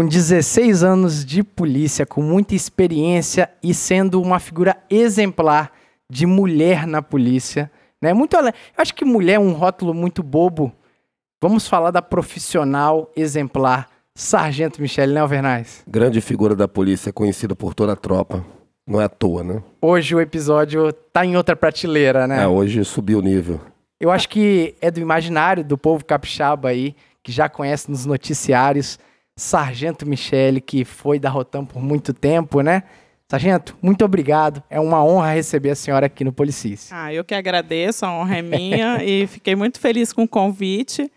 com 16 anos de polícia, com muita experiência e sendo uma figura exemplar de mulher na polícia. Né? Muito. Eu acho que mulher é um rótulo muito bobo. Vamos falar da profissional exemplar, Sargento Michele, né, Alvernaz? Grande figura da polícia, conhecida por toda a tropa. Não é à toa, né? Hoje o episódio tá em outra prateleira, né? É, hoje subiu o nível. Eu acho que é do imaginário do povo capixaba aí, que já conhece nos noticiários, Sargento Michele, que foi da Rotam por muito tempo, né? Sargento, muito obrigado. É uma honra receber a senhora aqui no Policice. Ah, eu que agradeço, a honra é minha e fiquei muito feliz com o convite.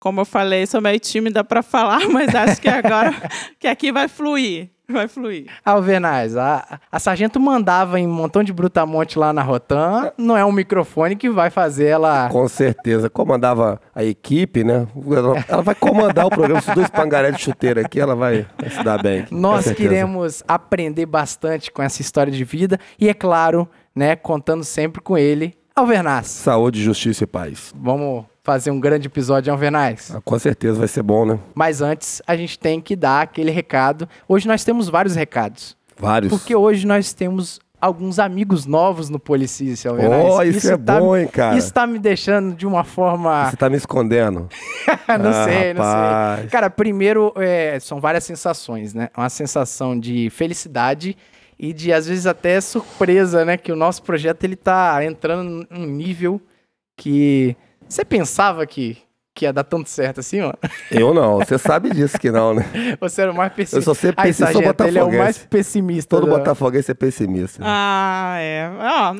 Como eu falei, sou meio tímida para falar, mas acho que agora que aqui vai fluir. Vai fluir. Alvernaz, a, a sargento mandava em um montão de brutamonte lá na Rotan. Não é um microfone que vai fazer ela. Com certeza. Comandava a equipe, né? Ela, ela vai comandar o programa. Esses dois pangaré de chuteira aqui, ela vai, vai se dar bem. Aqui, Nós queremos aprender bastante com essa história de vida. E é claro, né, contando sempre com ele, Alvernaz. Saúde, justiça e paz. Vamos fazer um grande episódio de Alvernaz. Ah, com certeza vai ser bom, né? Mas antes, a gente tem que dar aquele recado. Hoje nós temos vários recados. Vários. Porque hoje nós temos alguns amigos novos no Policícia, Alvernaz. Oh, isso, isso é tá, bom, hein, cara? Isso tá me deixando de uma forma... Você tá me escondendo. não ah, sei, não rapaz. sei. Cara, primeiro, é, são várias sensações, né? Uma sensação de felicidade e de, às vezes, até surpresa, né? Que o nosso projeto, ele tá entrando num nível que você pensava que, que ia dar tanto certo assim, ó? Eu não, você sabe disso que não, né? Você era o mais pessimista. Eu sou sempre pessimista, sou botafoguense. Ele é o mais pessimista. Todo do... botafoguense é pessimista. Ah, é. Ó,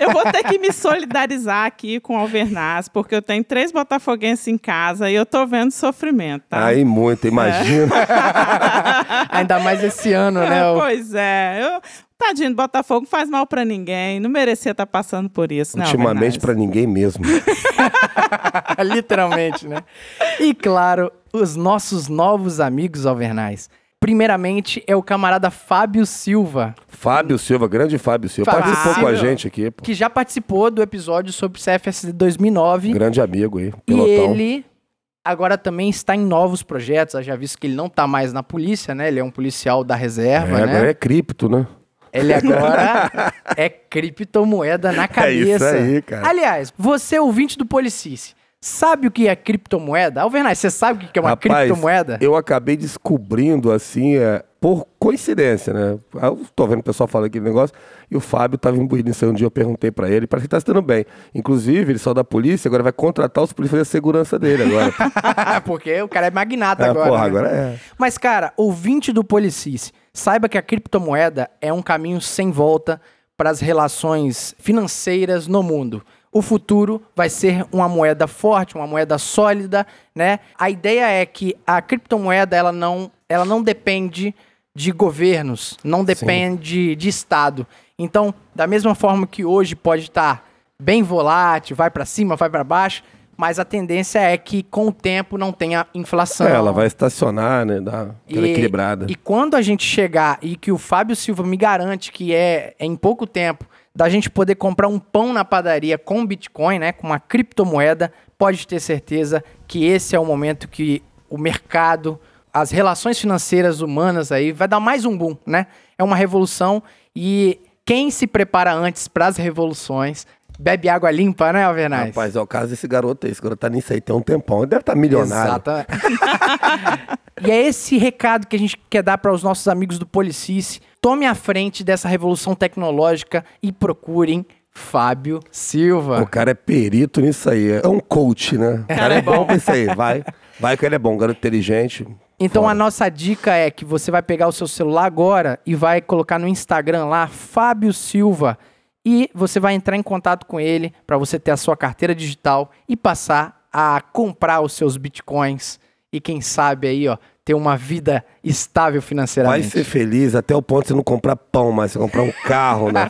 eu vou ter que me solidarizar aqui com o Alvernaz, porque eu tenho três botafoguenses em casa e eu tô vendo sofrimento, tá? Aí muito, imagina. É. Ainda mais esse ano, né? Pois é. Eu, Tadinho do Botafogo faz mal para ninguém, não merecia estar tá passando por isso, né? Ultimamente para ninguém mesmo. Literalmente, né? E claro, os nossos novos amigos alvernais. Primeiramente é o camarada Fábio Silva. Fábio Silva, grande Fábio Silva. Fábio participou Silva, com a gente aqui. Pô. Que já participou do episódio sobre CFSD 2009. Grande amigo aí, pilotão. E ele agora também está em novos projetos. Eu já visto que ele não está mais na polícia, né? Ele é um policial da reserva, é, né? Agora é cripto, né? Ele agora é criptomoeda na cabeça. É isso aí, cara. Aliás, você ouvinte do Policice, sabe o que é criptomoeda? Alvernaz, você sabe o que é uma Rapaz, criptomoeda? Eu acabei descobrindo, assim, é, por coincidência, né? Eu tô vendo o pessoal falando aquele negócio e o Fábio tava imbuído nisso um dia, eu perguntei para ele, parece que tá se dando bem. Inclusive, ele saiu da polícia, agora vai contratar os polícias fazer a segurança dele agora. Porque o cara é magnata é, agora. Porra, né? agora é. Mas, cara, ouvinte do Policice, Saiba que a criptomoeda é um caminho sem volta para as relações financeiras no mundo. O futuro vai ser uma moeda forte, uma moeda sólida, né? A ideia é que a criptomoeda ela não, ela não depende de governos, não depende Sim. de Estado. Então, da mesma forma que hoje pode estar bem volátil, vai para cima, vai para baixo, mas a tendência é que com o tempo não tenha inflação. É, ela vai estacionar, né? Dar aquela e, equilibrada. E quando a gente chegar e que o Fábio Silva me garante que é, é em pouco tempo da gente poder comprar um pão na padaria com Bitcoin, né? Com uma criptomoeda, pode ter certeza que esse é o momento que o mercado, as relações financeiras humanas aí vai dar mais um boom, né? É uma revolução e quem se prepara antes para as revoluções bebe água limpa, né, Alvernaz? Rapaz, é o caso desse garoto aí. Esse garoto tá nisso aí tem um tempão. Ele deve estar tá milionário. Exato. e é esse recado que a gente quer dar para os nossos amigos do Policice. Tome a frente dessa revolução tecnológica e procurem Fábio Silva. O cara é perito nisso aí. É um coach, né? O cara é bom pra isso aí. Vai, vai que ele é bom, garoto inteligente. Então Fora. a nossa dica é que você vai pegar o seu celular agora e vai colocar no Instagram lá, Fábio Silva e você vai entrar em contato com ele para você ter a sua carteira digital e passar a comprar os seus bitcoins. E quem sabe aí, ó, ter uma vida estável financeiramente. Vai ser feliz até o ponto de você não comprar pão, mas você comprar um carro, né?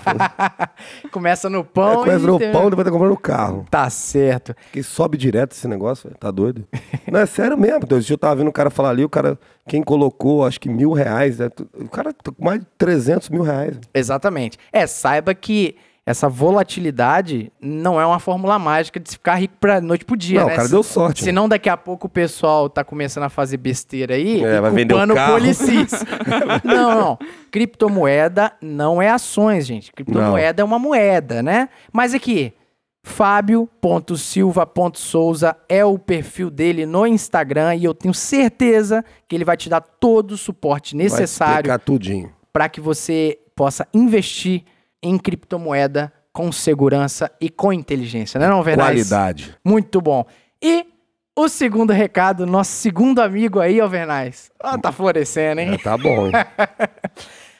começa no pão. É, começa no tem... pão, depois tá comprando o carro. Tá certo. Que sobe direto esse negócio, tá doido? não, é sério mesmo. Então, eu tava vendo o cara falar ali, o cara, quem colocou, acho que mil reais, né? o cara tá com mais de 300 mil reais. Exatamente. É, saiba que essa volatilidade não é uma fórmula mágica de se ficar rico pra noite pro dia, Não, né? o cara deu sorte. né? Senão daqui a pouco o pessoal tá começando a fazer besteira aí É, vai vender o carro. policis. não, não. Criptomoeda não é ações, gente. Criptomoeda é uma moeda, né? Mas aqui, fábio.silva.souza é o perfil dele no Instagram e eu tenho certeza que ele vai te dar todo o suporte Vai necessário para que você possa investir em criptomoeda com segurança e com inteligência, né, não, Vernais? Qualidade. Muito bom. E o segundo recado, nosso segundo amigo aí, Alvernais. Ah, tá florescendo, hein? É, tá bom?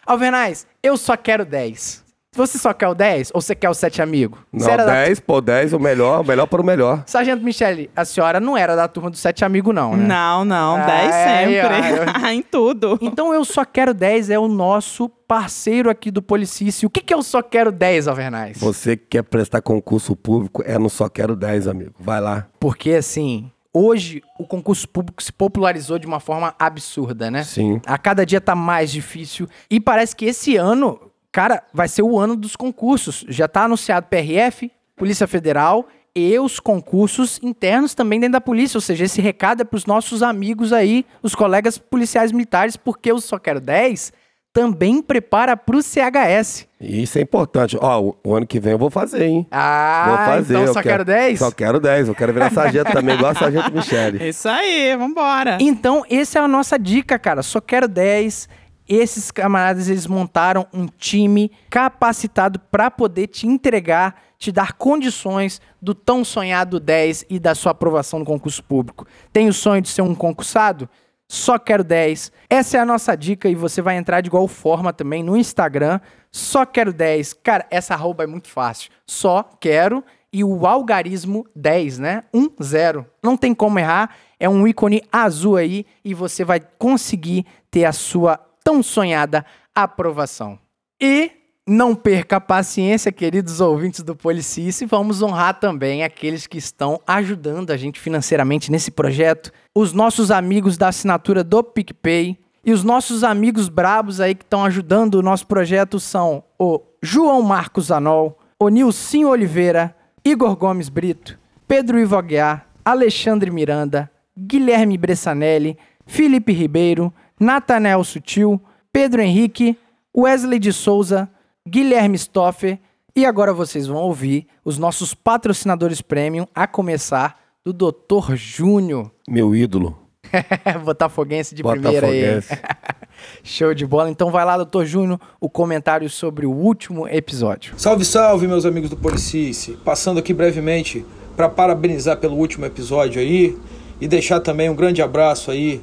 Alvernais, eu só quero 10. Você só quer o 10 ou você quer o 7 amigo? Não, era da- 10, pô, 10, o melhor, o melhor para o melhor. Sargento Michele, a senhora não era da turma do 7 amigo, não, né? Não, não, Ah, 10 é, sempre. em tudo. Então eu só quero 10 é o nosso parceiro aqui do Policício. O que, que eu só quero 10, Alvernais? Você que quer prestar concurso público, é no Só Quero 10, amigo. Vai lá. Porque assim, hoje o concurso público se popularizou de uma forma absurda, né? Sim. A cada dia tá mais difícil. E parece que esse ano, cara, vai ser o ano dos concursos. Já tá anunciado PRF, Polícia Federal e os concursos internos também dentro da polícia. Ou seja, esse recado é pros nossos amigos aí, os colegas policiais militares, porque eu só quero 10 também prepara pro CHS. E Isso é importante. Ó, o, o ano que vem eu vou fazer, hein? Ah, vou fazer. então eu só quero 10? Só quero 10. Eu quero virar sargento também, igual a sargento Michele. Isso aí, vambora. Então, essa é a nossa dica, cara. Só quero 10. Esses camaradas, eles montaram um time capacitado para poder te entregar, te dar condições do tão sonhado 10 e da sua aprovação no concurso público. Tem o sonho de ser um concursado? Só quero 10. Essa é a nossa dica e você vai entrar de igual forma também no Instagram. Só quero 10. Cara, essa arroba é muito fácil. Só quero e o algarismo 10, né? 1, 0. Não tem como errar. É um ícone azul aí e você vai conseguir ter a sua tão sonhada aprovação. E não perca a paciência, queridos ouvintes do Policice. Vamos honrar também aqueles que estão ajudando a gente financeiramente nesse projeto. Os nossos amigos da assinatura do PicPay. E os nossos amigos brabos aí que estão ajudando o nosso projeto são o João Marcos Anol, o Nilcinho Oliveira, Igor Gomes Brito, Pedro Ivo Aguiar, Alexandre Miranda, Guilherme Bressanelli, Felipe Ribeiro, Natanel Sutil, Pedro Henrique, Wesley de Souza, Guilherme Stoffer e agora vocês vão ouvir os nossos patrocinadores premium, a começar do Dr. Júnior. Meu ídolo. Botafoguense de primeira aí. Botafoguense. Show de bola. Então vai lá, Dr. Júnior, o comentário sobre o último episódio. Salve, salve, meus amigos do Policice. Passando aqui brevemente para parabenizar pelo último episódio aí e deixar também um grande abraço aí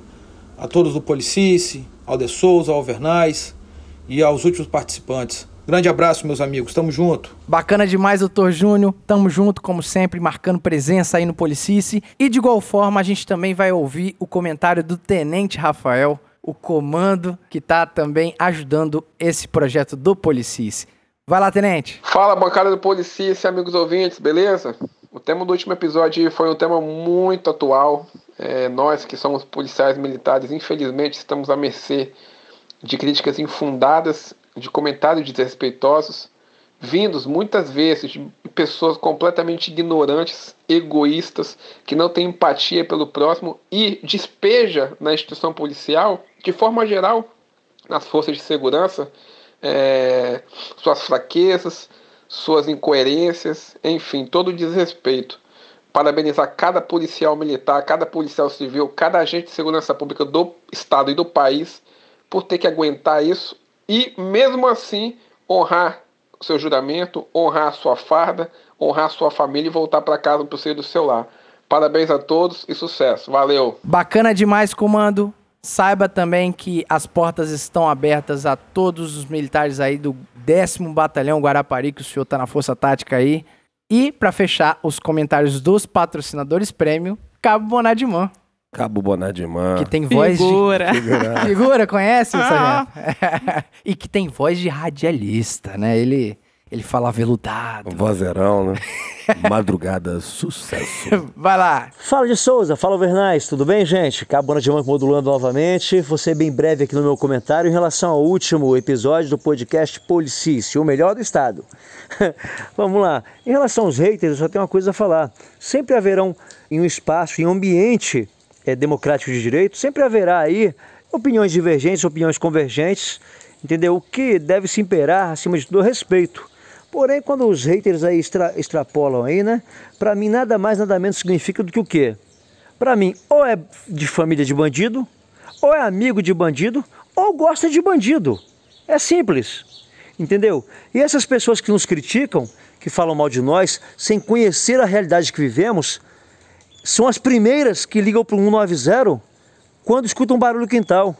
a todos do Policice, ao De Souza, ao Vernais e aos últimos participantes. Grande abraço, meus amigos. Tamo junto. Bacana demais, doutor Júnior. Tamo junto, como sempre, marcando presença aí no Policice. E de igual forma, a gente também vai ouvir o comentário do Tenente Rafael, o comando que tá também ajudando esse projeto do Policice. Vai lá, Tenente. Fala, bancada do Policice, amigos ouvintes, beleza? O tema do último episódio foi um tema muito atual. É, nós que somos policiais militares, infelizmente, estamos à mercê de críticas infundadas, de comentários desrespeitosos, vindos muitas vezes de pessoas completamente ignorantes, egoístas, que não têm empatia pelo próximo e despeja na instituição policial, de forma geral, nas forças de segurança, é, suas fraquezas, suas incoerências, enfim, todo o desrespeito. Parabenizar cada policial militar, cada policial civil, cada agente de segurança pública do Estado e do país por ter que aguentar isso e, mesmo assim, honrar seu juramento, honrar sua farda, honrar sua família e voltar para casa para o do seu lar. Parabéns a todos e sucesso. Valeu! Bacana demais, comando. Saiba também que as portas estão abertas a todos os militares aí do 10 Batalhão Guarapari, que o senhor tá na Força Tática aí. E, para fechar os comentários dos patrocinadores prêmio, Cabo Bonadimã, Cabo Bonadimã. que tem voz de... Figura. Figura. Figura, conhece, Ah. e que tem voz de radialista, né? Ele, Ele fala veludado. Vozerão, né? Madrugada, sucesso. Vai lá. Fala de Souza, fala Vernais, tudo bem, gente? Cabana de Manco modulando novamente. Vou ser bem breve aqui no meu comentário em relação ao último episódio do podcast Policice, o melhor do estado. Vamos lá. Em relação aos haters, eu só tenho uma coisa a falar. Sempre haverão em um espaço, em um ambiente é, democrático de direito, sempre haverá aí opiniões divergentes, opiniões convergentes, entendeu? O que deve se imperar, acima de tudo, é o respeito. Porém, quando os haters aí extra, extrapolam aí, né? Para mim, nada mais, nada menos significa do que o quê? Para mim, ou é de família de bandido, ou é amigo de bandido, ou gosta de bandido. É simples, entendeu? E essas pessoas que nos criticam, que falam mal de nós, sem conhecer a realidade que vivemos, são as primeiras que ligam para o 190 quando escutam um barulho quintal.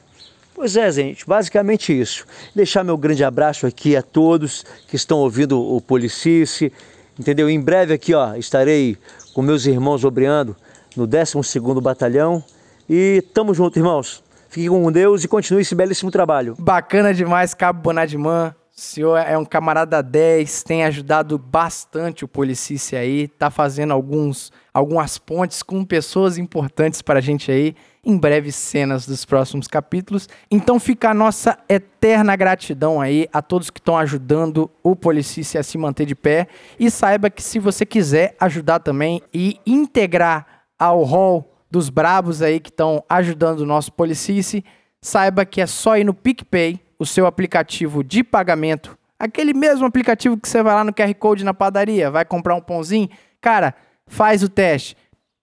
Pois é, gente, basicamente isso. Deixar meu grande abraço aqui a todos que estão ouvindo o Policice, entendeu? Em breve aqui, ó, estarei com meus irmãos obreando no 12º Batalhão e tamo junto, irmãos. Fiquem com Deus e continue esse belíssimo trabalho. Bacana demais, Cabo Bonadimã. O senhor é um camarada 10, tem ajudado bastante o Policice aí, tá fazendo alguns, algumas pontes com pessoas importantes para a gente aí em breve cenas dos próximos capítulos. Então fica a nossa eterna gratidão aí a todos que estão ajudando o Policice a se manter de pé. E saiba que se você quiser ajudar também e integrar ao hall dos brabos aí que estão ajudando o nosso Policice, saiba que é só ir no PicPay, o seu aplicativo de pagamento, aquele mesmo aplicativo que você vai lá no QR Code na padaria, vai comprar um pãozinho, cara, faz o teste,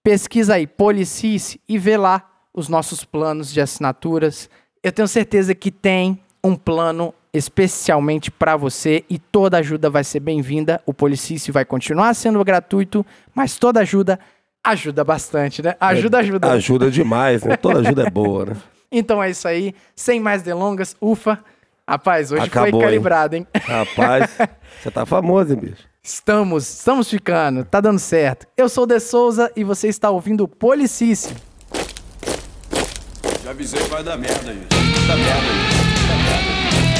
pesquisa aí Policice e vê lá os nossos planos de assinaturas. Eu tenho certeza que tem um plano especialmente para você e toda ajuda vai ser bem-vinda. O Policício vai continuar sendo gratuito, mas toda ajuda ajuda bastante, né? Ajuda, ajuda. Ajuda demais, né? Toda ajuda é boa, né? Então é isso aí. Sem mais delongas, ufa. Rapaz, hoje Acabou, foi hein? calibrado, hein? Rapaz, você tá famoso, hein, bicho? Estamos, estamos ficando, tá dando certo. Eu sou o De Souza e você está ouvindo o Policício. Já avisei que vai dar merda isso. Vai dar merda isso.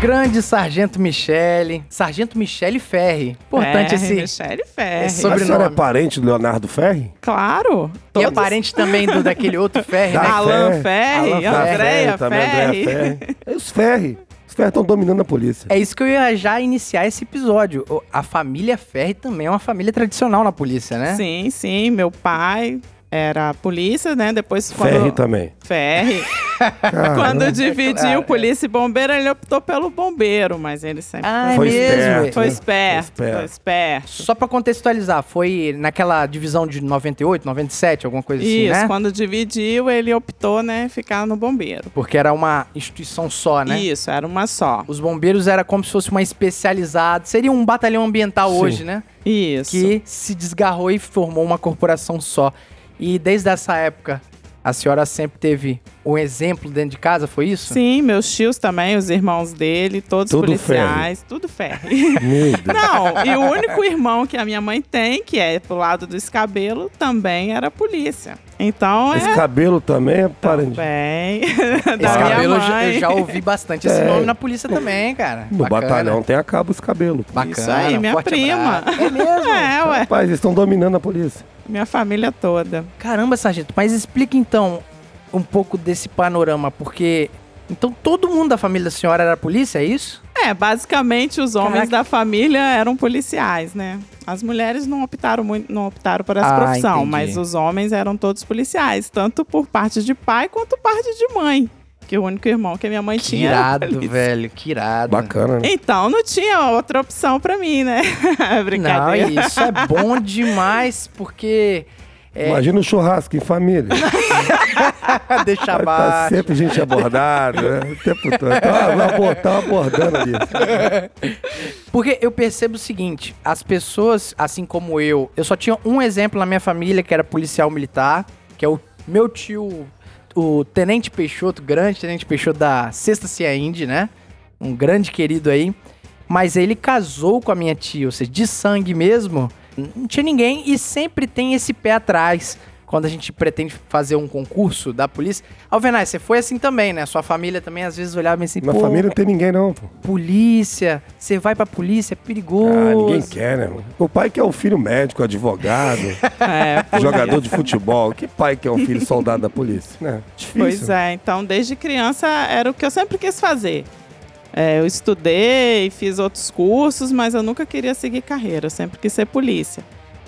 Grande Sargento Michele. Sargento Michele Ferri. Importante Ferri, esse. Michele Ferri. esse A senhora é sobrenome. parente do Leonardo Ferri? Claro. E é todos- parente também do, daquele outro Ferri, né? Da Alan Ferri. Ferri, Andréia também, Ferri. Andréia Ferri. É os Ferri. Os Ferri estão dominando a polícia. É isso que eu ia já iniciar esse episódio. A família Ferri também é uma família tradicional na polícia, né? Sim, sim. Meu pai era polícia, né? Depois quando... Ferri também. Caramba. Quando dividiu polícia e bombeiro, ele optou pelo bombeiro, mas ele sempre Ah, é Foi mesmo? esperto. foi né? esperto, Foi esperto. foi esperto. Só pra contextualizar, foi naquela divisão de 98, 97, alguma coisa assim, Isso, né? quando dividiu, ele optou, né, ficar no bombeiro. Porque era uma instituição só, né? Isso, era uma só. Os bombeiros era como se fosse uma especializada, seria um batalhão ambiental Sim. hoje, né? Isso. Que se desgarrou e formou uma corporação só. E desde essa época, a senhora sempre teve um exemplo dentro de casa, foi isso? Sim, meus tios também, os irmãos dele, todos Tudo policiais, tudo ferro. Meu Deus. Não, e o único irmão que a minha mãe tem, que é pro lado do escabelo, também era polícia. Então Esse é cabelo também é parente. bem Esse da minha cabelo eu já, mãe. eu já ouvi bastante esse É. nome na polícia também, cara. No Bacana. batalhão tem a cabo esse cabelo. Bacana, Isso aí, minha forte prima. abraço. É mesmo? É, ué, Rapaz, eles estão dominando a polícia. Minha família toda. Caramba, sargento, mas explica então um pouco desse panorama, porque então todo mundo da família da senhora era polícia, é isso? É, basicamente os homens Caraca. da família eram policiais, né? As mulheres não optaram muito, não optaram por essa Ah, profissão, entendi. mas os homens eram todos policiais, tanto por parte de pai quanto parte de mãe. Que o único irmão que a minha mãe Que tinha. irado, velho, que irado. Bacana, né? Então não tinha outra opção pra mim, né? Não, Brincadeira. e isso é bom demais, porque é, Imagina o churrasco em família. deixa Tá abaixo. sempre gente abordada, né? O tempo todo. Tá abor- tá abordando ali. Porque eu percebo o seguinte, as pessoas, assim como eu, eu só tinha um exemplo na minha família que era policial militar, que é o meu tio, o Tenente Peixoto, grande Tenente Peixoto da Sexta Cia Indy, né? Um grande querido aí. Mas ele casou com a minha tia, ou seja, de sangue mesmo, Não tinha ninguém e sempre tem esse pé atrás quando a gente pretende fazer um concurso da polícia. Alvenaz, você foi assim também, né? Sua família também às vezes olhava assim, Minha pô, família não tem ninguém, não, pô. polícia, você vai pra polícia, é perigoso. Ah, ninguém quer, né? mano? O pai quer o filho médico, advogado, É, jogador de futebol. Que pai quer um filho soldado da polícia? Né? Difícil. Pois é, então desde criança era o que eu sempre quis fazer. É, eu estudei, fiz outros cursos, mas eu nunca queria seguir carreira, eu sempre quis ser polícia.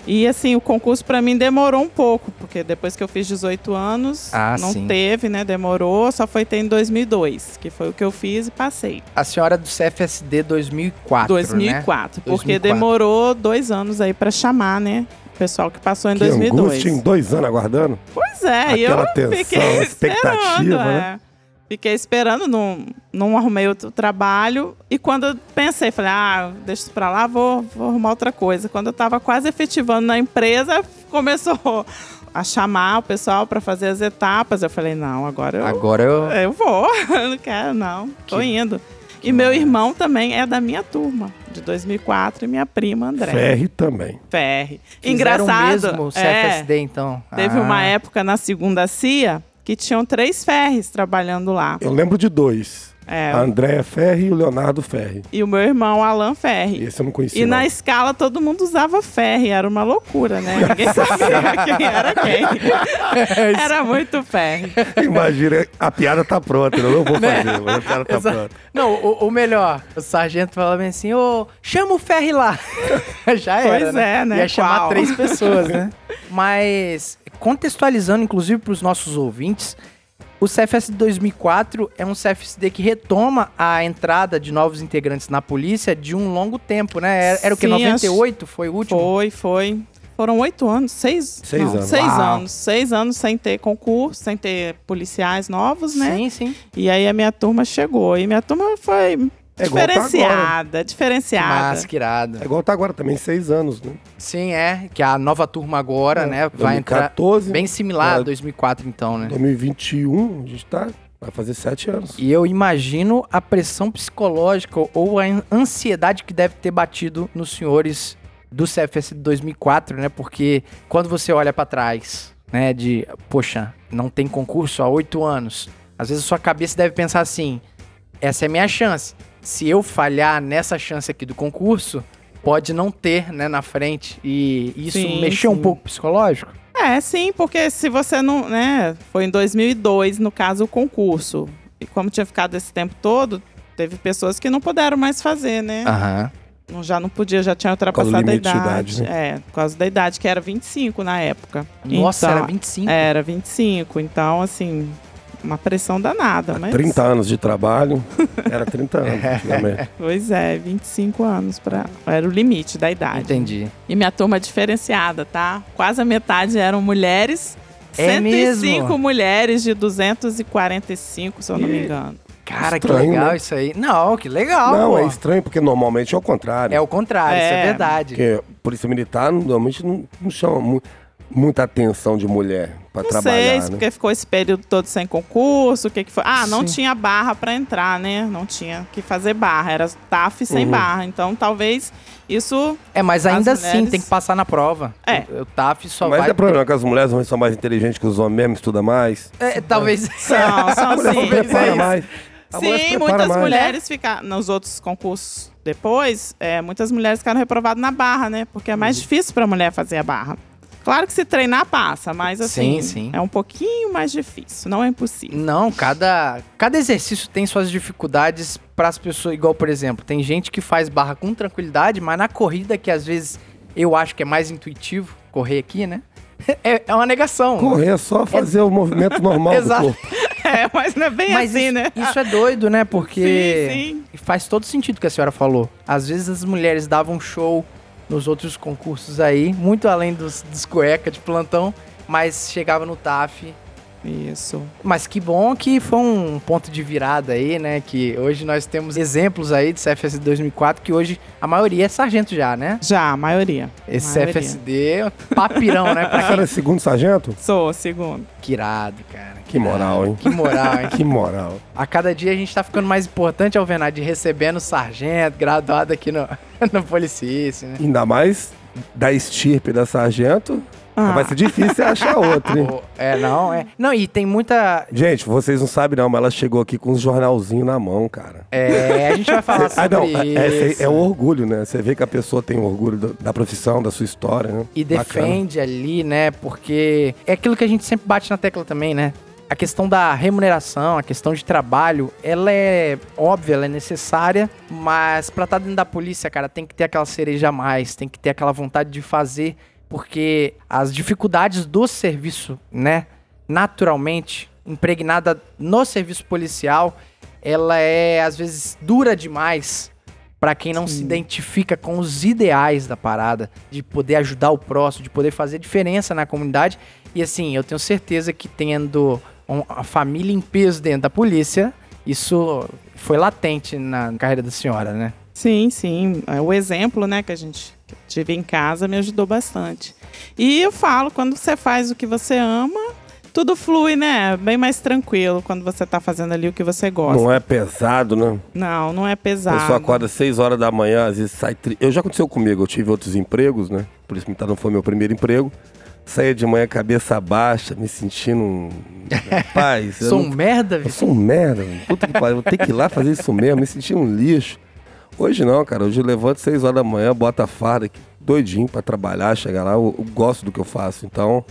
E assim, o concurso para mim demorou um pouco, porque depois que eu fiz 18 anos, Ah, não sim. teve, né? Demorou, só foi ter em 2002, que foi o que eu fiz e passei. A senhora é do CFSD 2004, 2004, porque 2004. demorou dois anos aí para chamar, né? O pessoal que passou em Que 2002. angústia, em dois anos aguardando. Pois é, e eu Aquela tensão, fiquei expectativa, esperando, né? é. Fiquei esperando, não, não arrumei outro trabalho. E quando eu pensei, falei, ah, deixa isso pra lá, vou, vou arrumar outra coisa. Quando eu tava quase efetivando na empresa, começou a chamar o pessoal pra fazer as etapas. Eu falei, não, agora eu, Agora eu... eu vou. Eu não quero, não. Tô indo. E meu irmão também é da minha turma, de 2004, e minha prima, André. Ferre também. Ferre. Fizeram Engraçado. mesmo o é, CFSD, então. Teve Ah. uma época na segunda CIA que tinham três ferres trabalhando lá. Eu lembro de dois. É, A Andréia Ferri e o Leonardo Ferri. e o meu irmão, Alan Ferri. Esse eu não conhecia. E não. na escala todo mundo usava ferre, era uma loucura, né? Ninguém sabia quem era quem. Era muito ferre. Imagina, a piada tá pronta, eu não vou fazer, mas a piada tá Exato. pronta. Não, o, o melhor, o sargento falava bem assim, ô, chama o Ferri lá. Já era, Pois é, né? Ia chamar Qual? três pessoas, né? Mas, contextualizando, inclusive, para os nossos ouvintes, o CFSD 2004 é um CFSD que retoma a entrada de novos integrantes na polícia de um longo tempo, né? Era, era o que, Sim, 98 foi o último? Foi, foi. Foram oito anos, seis? Seis não, anos. Seis Uau. anos. Seis anos sem ter concurso, sem ter policiais novos, né? Sim, sim. E aí a minha turma chegou. E minha turma foi É tá diferenciada, diferenciada. Mas, que irado. É igual tá agora também, seis anos, né? Sim, é, que a nova turma agora, É, né, vai entrar 2014, bem similar a é. 2004 então, né? 2021, a gente tá. Vai fazer sete anos. E eu imagino a pressão psicológica ou a an- ansiedade que deve ter batido nos senhores do CFS de 2004, né? Porque quando você olha pra trás, né, de, poxa, não tem concurso há oito anos, às vezes a sua cabeça deve pensar assim: essa é minha chance. Se eu falhar nessa chance aqui do concurso, pode não ter, né, na frente. E isso Sim, mexeu um sim. pouco psicológico? É, sim, porque se você não, né, foi em 2002, no caso, o concurso. E como tinha ficado esse tempo todo, teve pessoas que não puderam mais fazer, né? Aham. Não- Já não podia, já tinha ultrapassado a idade. idade, É, por causa da idade, que era 25 na época. Nossa, Então, era 25. Era 25, então, assim, uma pressão danada, mas... 30 anos de trabalho, era 30 anos antigamente. Pois é, 25 anos para era o limite da idade. Entendi. E minha turma é diferenciada, tá? Quase a metade eram mulheres. É 105 mesmo? mulheres de 245, se eu não me engano. Cara, que Estranho, legal né? isso aí. Não, que legal, Não, pô. é estranho, porque normalmente é o contrário. É o contrário, isso é É. verdade. Porque polícia militar normalmente não, não chama mu- muita atenção de mulher pra Não trabalhar, sei, né? porque ficou esse período todo sem concurso, o que que foi? Ah, não Sim. tinha barra para entrar, né? Não tinha que fazer barra, era TAF sem Uhum. barra. Então, talvez isso É, mas ainda As assim mulheres- tem que passar na prova. É. O, o TAF só Mas vai... é problema que as mulheres são mais inteligentes que os homens mesmo, estudam mais. É, talvez... são, são A sim. prepara sim. mais. A Sim, muitas mais. mulheres ficaram. Nos outros concursos depois, é, muitas mulheres ficaram reprovadas na barra, né? Porque é Uhum. mais difícil pra mulher fazer a barra. Claro que se treinar passa, mas assim, Sim, sim. é um pouquinho mais difícil. Não é impossível. Não, cada, cada exercício tem suas dificuldades para as pessoas. Igual, por exemplo, tem gente que faz barra com tranquilidade, mas na corrida, que às vezes eu acho que é mais intuitivo correr aqui, né? É, é uma negação. Correr é só fazer o movimento normal Exato. do corpo. É, mas não é bem Mas assim, isso, né? isso é doido, né? Porque Sim, sim. faz todo sentido o que a senhora falou. Às vezes as mulheres davam show nos outros concursos aí, muito além dos, dos cueca de plantão, mas chegava no TAF. Isso. Mas que bom que foi um ponto de virada aí, né? Que hoje nós temos exemplos aí de CFS 2004, que hoje a maioria é sargento já, né? Já, a maioria. Esse Maioria. CFSD é papirão, né? Pra quem... é segundo sargento? Sou, segundo. Que irado, cara. Que moral, hein? Que moral, hein? Que moral. A cada dia a gente tá ficando mais importante, Alvenade, recebendo sargento, graduado aqui no, no Policice, né? Ainda mais da estirpe da sargento, Ah. vai ser difícil achar outro, hein? É, não, é. Não, e tem muita. Gente, vocês não sabem não, mas ela chegou aqui com uns jornalzinhos na mão, cara. É, a gente vai falar Ah, sobre não, é, isso. é, é o orgulho, né? Você vê que a pessoa tem orgulho da, da profissão, da sua história, né? E Bacana. defende ali, né? Porque é aquilo que a gente sempre bate na tecla também, né? A questão da remuneração, a questão de trabalho, ela é óbvia, ela é necessária, mas pra estar dentro da polícia, cara, tem que ter aquela cereja a mais, tem que ter aquela vontade de fazer, porque as dificuldades do serviço, né, naturalmente impregnada no serviço policial, ela é às vezes dura demais Pra quem não se identifica com os ideais da parada, de poder ajudar o próximo, de poder fazer diferença na comunidade. E assim, eu tenho certeza que tendo a família em peso dentro da polícia, isso foi latente na carreira da senhora, né? Sim, sim. É, O exemplo, né, que a gente tive em casa me ajudou bastante. E eu falo, quando você faz o que você ama, tudo flui, né? Bem mais tranquilo quando você tá fazendo ali o que você gosta. Não é pesado, né? Não, não é A pesado. pessoa acorda às 6 horas da manhã, às vezes sai. Tri... Eu já aconteceu comigo, eu tive outros empregos, né? Por isso militar não foi meu primeiro emprego. Saía de manhã, cabeça baixa, me sentindo um. Rapaz, eu Sou não- um merda, Eu viu? sou um merda, mano. puta que pariu, vou ter que ir lá fazer isso mesmo, me senti um lixo. Hoje não, cara, hoje eu levanto 6 horas da manhã, boto a farda, aqui, doidinho pra trabalhar, chegar lá, eu, eu gosto do que eu faço, então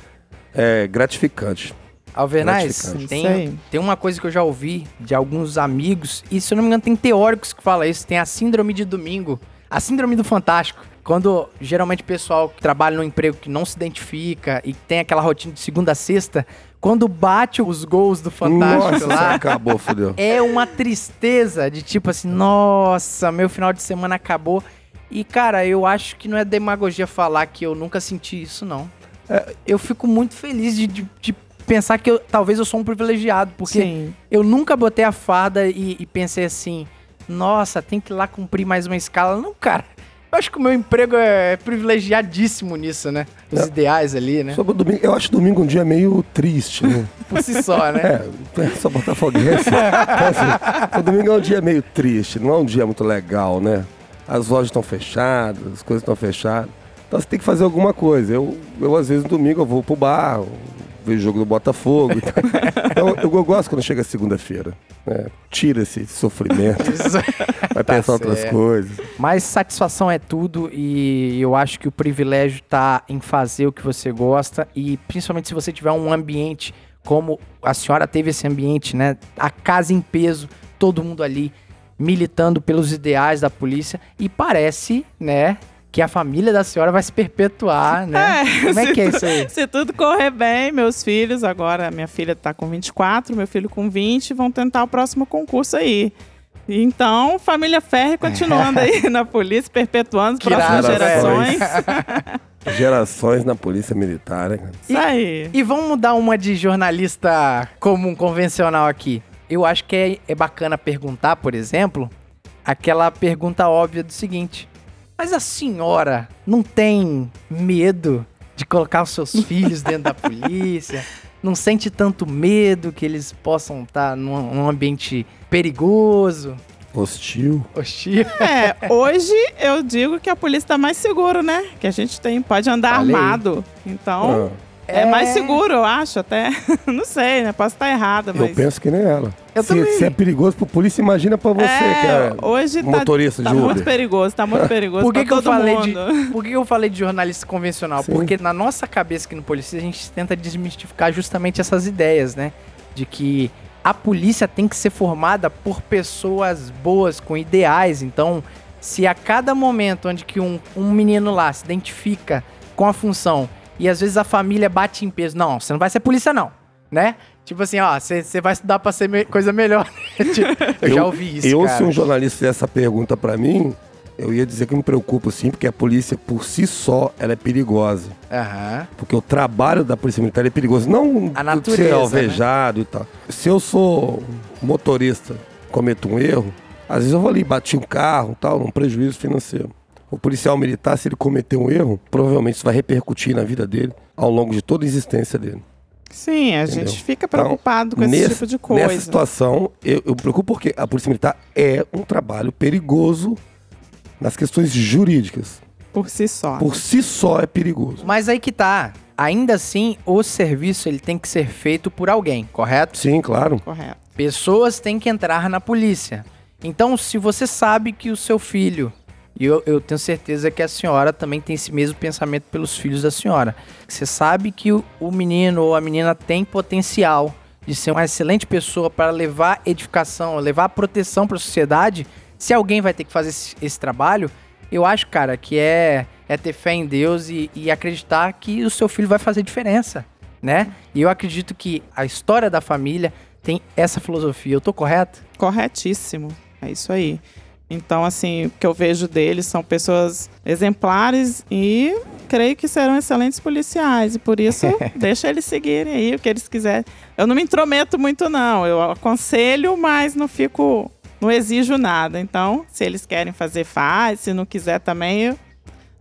é gratificante. Alvernais, aí. tem, tem uma coisa que eu já ouvi de alguns amigos, e se eu não me engano, tem teóricos que falam isso, tem a síndrome de domingo, a síndrome do fantástico. Quando geralmente o pessoal que trabalha num emprego que não se identifica e tem aquela rotina de segunda a sexta, quando bate os gols do Fantástico Nossa, lá, acabou, fudeu. é uma tristeza de tipo assim, nossa, meu final de semana acabou. E cara, eu acho que não é demagogia falar que eu nunca senti isso, não. É, Eu fico muito feliz de, de- de pensar que eu, talvez eu sou um privilegiado, porque Sim. eu nunca botei a farda e, e pensei assim, nossa, tem que ir lá cumprir mais uma escala. Não, cara. Eu acho que o meu emprego é privilegiadíssimo nisso, né? Os É. ideais ali, né? Sobre domingo, eu acho domingo um dia meio triste, né? Por si só, né? É, é só botafoguense. Então, assim, domingo é um dia meio triste, não é um dia muito legal, né? As lojas estão fechadas, as coisas estão fechadas. Então você tem que fazer alguma coisa. Eu, eu às vezes, no domingo, eu vou pro bar, eu vejo o jogo do Botafogo. Então, eu, eu gosto quando chega segunda-feira. né? Tira esse sofrimento, vai Tá pensar outras coisas. Mas satisfação é tudo e eu acho que o privilégio tá em fazer o que você gosta e principalmente se você tiver um ambiente como a senhora teve esse ambiente, né? A casa em peso, todo mundo ali militando pelos ideais da polícia e parece, né, que a família da senhora vai se perpetuar, né? É, Como é se que é isso aí? Se tudo correr bem, meus filhos, agora minha filha tá com 24, meu filho com 20, vão tentar o próximo concurso aí. Então, família Ferre continuando aí na polícia, perpetuando as Que próximas gerações. Gerações na polícia militar, né? Isso aí. E vamos mudar uma de jornalista comum, convencional aqui. Eu acho que é, é bacana perguntar, por exemplo, aquela pergunta óbvia do seguinte: Mas a senhora não tem medo de colocar os seus filhos dentro da polícia? Não sente tanto medo que eles possam estar num, num ambiente perigoso, Hostil. hostil? É, hoje eu digo que a polícia tá mais seguro, né? Que a gente tem, pode andar Falei. armado. Então, Ah, é. mais seguro, eu acho, até. Não sei, né? Posso estar errada, mas. eu penso que nem ela. Eu se, também. se é perigoso pro polícia, imagina pra você, é, que é hoje tá, motorista tá de Uber. muito perigoso, tá muito perigoso Por que, pra que eu falei mundo. de, por que eu falei de jornalista convencional? Sim. Porque na nossa cabeça aqui no Polícia a gente tenta desmistificar justamente essas ideias, né? De que a polícia tem que ser formada por pessoas boas, com ideais. Então, se a cada momento onde que um, um menino lá se identifica com a função e às vezes a família bate em peso, não, você não vai ser polícia não, né? Tipo assim, ó, você vai estudar pra ser me- coisa melhor. Tipo, eu, já ouvi isso, Eu, cara. se um jornalista fizesse essa pergunta pra mim, eu ia dizer que eu me preocupo sim, porque a polícia por si só, ela é perigosa. Aham. Porque o trabalho da polícia militar é perigoso. Não A ser natureza, né? alvejado e tal. Se eu sou motorista, cometo um erro, às vezes eu vou ali, bati um carro tal, um prejuízo financeiro. O policial militar, se ele cometer um erro, provavelmente isso vai repercutir na vida dele ao longo de toda a existência dele. Sim, a Entendeu? gente fica Então, preocupado com esse nesse- tipo de coisa. Nessa situação, eu, eu me preocupo porque a Polícia Militar é um trabalho perigoso nas questões jurídicas. Por si só. Por si só é perigoso. Mas aí que tá. Ainda assim, o serviço ele tem que ser feito por alguém, correto? Sim, claro. Correto. Pessoas têm que entrar na polícia. Então, se você sabe que o seu filho, e eu, eu tenho certeza que a senhora também tem esse mesmo pensamento pelos filhos da senhora, você sabe que o, o menino ou a menina tem potencial de ser uma excelente pessoa para levar edificação, levar proteção para a sociedade, se alguém vai ter que fazer esse, esse trabalho, eu acho, cara, que é, é ter fé em Deus e, e acreditar que o seu filho vai fazer diferença, né? E eu acredito que a história da família tem essa filosofia. Eu tô correto? Corretíssimo. É isso aí. Então, assim, o que eu vejo deles são pessoas exemplares e creio que serão excelentes policiais. E por isso, deixa eles seguirem aí o que eles quiserem. Eu não me intrometo muito, não. Eu aconselho, mas não fico. Não exijo nada. Então, se eles querem fazer, faz. Se não quiser também, eu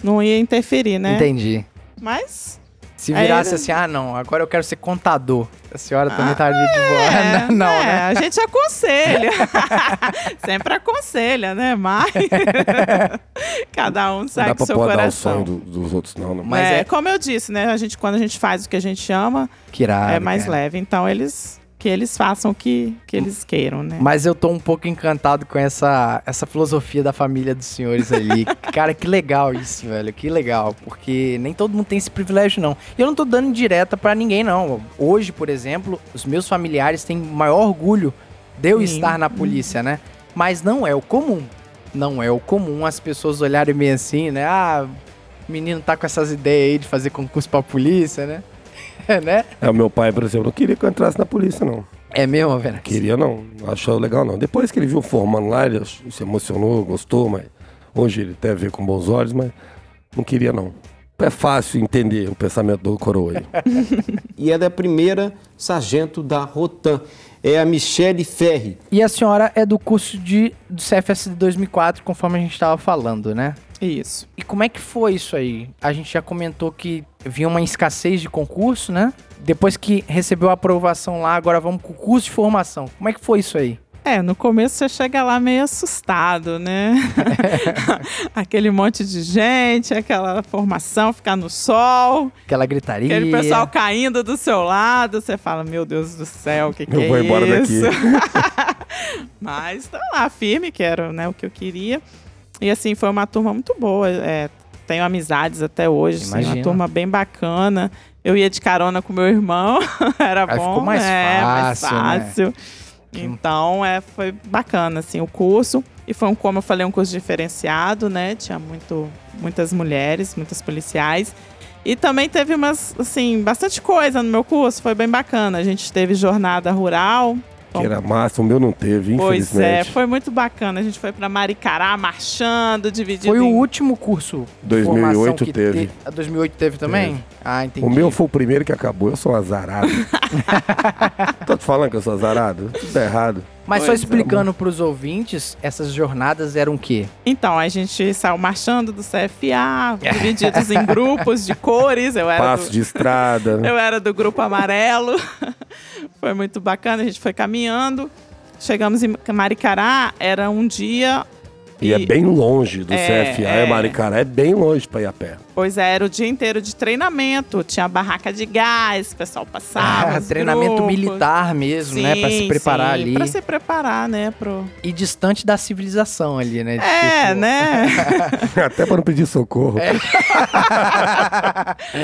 não ia interferir, né? Entendi. Mas. Se virasse ele- assim, ah, não, agora eu quero ser contador. A senhora também Ah, estaria de boa. É, não, é, né? a gente aconselha. Sempre aconselha, né? Mas cada um Não segue dá pra seu podar o coração. sonho do- dos outros, não. não. Mas é, é- como eu disse, né? A gente, quando a gente faz o que a gente ama, Que irado, é mais cara. leve. Então eles que eles façam o que, que eles queiram, né? Mas eu tô um pouco encantado com essa, essa filosofia da família dos senhores ali. Cara, que legal isso, velho. Que legal. Porque nem todo mundo tem esse privilégio, não. E eu não tô dando direta pra ninguém, não. Hoje, por exemplo, os meus familiares têm maior orgulho de eu Sim. estar na polícia, né? Mas não é o comum. Não é o comum as pessoas olharem meio assim, né? Ah, o menino tá com essas ideias aí de fazer concurso pra polícia, né? Né? É, o meu pai, por exemplo, não queria que eu entrasse na polícia, não. É mesmo, velho? Queria não, não achou legal não. Depois que ele viu formando lá, ele se emocionou, gostou, mas hoje ele até vê com bons olhos, mas não queria não. É fácil entender o pensamento do coroa aí. E ela é a primeira sargento da Rotan. É a Michele Ferri. E a senhora é do curso de, do CFS de 2004, conforme a gente estava falando, né? Isso. E como é que foi isso aí? A gente já comentou que vinha uma escassez de concurso, né? Depois que recebeu a aprovação lá, agora vamos com o curso de formação. Como é que foi isso aí? É, no começo você chega lá meio assustado, né? Aquele monte de gente, aquela formação, ficar no sol, Aquela gritaria. aquele pessoal caindo do seu lado, você fala, meu Deus do céu, o que, que Eu é vou embora isso? daqui. Mas tá lá, firme, que era né, o que eu queria. E assim, foi uma turma muito boa. é, tenho amizades até hoje, assim, uma turma bem bacana. Eu ia de carona com meu irmão, era Aí bom, ficou mais é, mais fácil, né? fácil. Então, é, foi bacana, assim, o curso. E foi, um, como eu falei, um curso diferenciado, né? Tinha muito, muitas mulheres, muitas policiais. E também teve umas, assim, bastante coisa no meu curso, foi bem bacana. A gente teve jornada rural. Que era massa, o meu não teve, Pois infelizmente. é, foi muito bacana. A gente foi pra Maricará marchando, dividido Foi o em... último curso. de 2008 formação que teve. te- A 2008 teve também? Ah, entendi. O meu foi o primeiro que acabou, eu sou azarado. Tô te falando que eu sou azarado? Tudo errado. Mas só Pois é. explicando pros ouvintes, essas jornadas eram o quê? Então, a gente saiu marchando do CFA, divididos em grupos de cores. Eu era Passo do... de estrada. Eu era do grupo amarelo. Foi muito bacana, a gente foi caminhando. Chegamos em Maricará, era um dia. E é bem longe do É, CFA, é. é Maricará, é bem longe pra ir a pé. Pois é, era o dia inteiro de treinamento. Tinha barraca de gás, o pessoal passava. Ah, treinamento grupos. militar mesmo, né? Pra se Sim, preparar sim, ali. Pra se preparar, né? Pro... E distante da civilização ali, né? É, Tipo, né? Até pra não pedir socorro. É.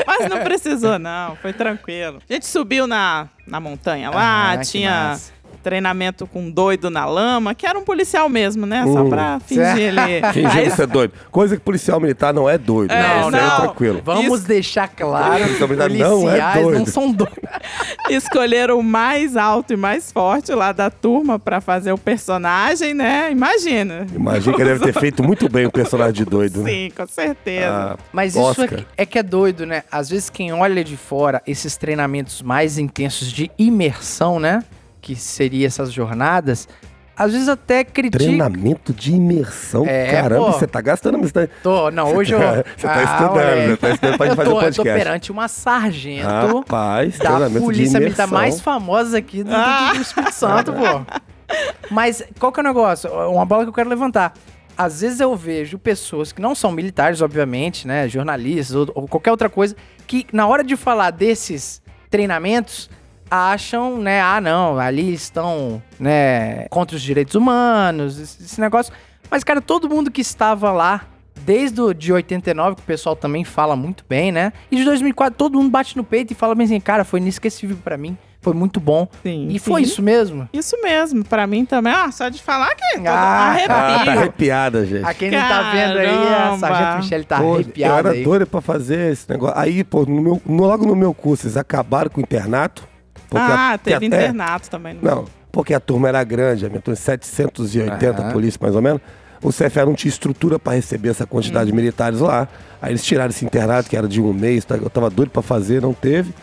Mas não precisou, não. Foi tranquilo. A gente subiu na, na montanha lá, Ah, que tinha massa. Treinamento com um doido na lama, que era um policial mesmo, né? Só Hum. pra fingir ele. Fingindo Aí- ser doido. Coisa que policial militar não é doido. É, né? Isso é não. tranquilo. Vamos Isso- deixar claro que Essa verdade não é policiais não, doido. são doidos. escolheram o mais alto e mais forte lá da turma pra fazer o personagem, né? Imagina. Imagina que ele deve ter feito muito bem o personagem de doido, né? Sim, com certeza. Ah, Mas isso é é que é doido, né? Às vezes quem olha de fora esses treinamentos mais intensos de imersão, né? Que seria essas jornadas, às vezes até critica. Treinamento de imersão. É, Caramba, pô. você tá gastando. Você tá, Tô, não, hoje eu. Você tá estudando, moleque. você tá estudando pra gente eu fazer tô, o eu tô podcast. perante uma sargento Rapaz, da treinamento polícia de militar mais famosa aqui do, do- Ah. do Espírito Santo, pô. Mas qual que é o negócio? Uma bola que eu quero levantar. às vezes eu vejo pessoas que não são militares, obviamente, né? Jornalistas ou, ou qualquer outra coisa, que na hora de falar desses treinamentos, acham, né? Ah, não, ali estão, né? Contra os direitos humanos, esse, esse negócio. Mas, cara, todo mundo que estava lá, desde o de 89, que o pessoal também fala muito bem, né? E de 2004, todo mundo bate no peito e fala bem assim, cara, foi inesquecível pra mim. Foi muito bom. Sim, E foi sim. isso mesmo. Isso mesmo, pra mim também. Ah, só de falar que Ah, Ah, tá arrepio. arrepiada, gente. A quem não tá vendo aí, a Caramba. Sargento Michele tá Pô, arrepiada eu era aí. doido pra fazer esse negócio. Aí, pô, no meu, no- logo no meu curso, eles acabaram com o internato. Porque Ah, a- teve a- é, internato também. Não, porque a turma era grande, a minha turma 780 Aham. polícia mais ou menos. O CFA não tinha estrutura para receber essa quantidade de militares lá. Aí eles tiraram esse internato, que era de um mês, tá? eu tava doido para fazer, não teve.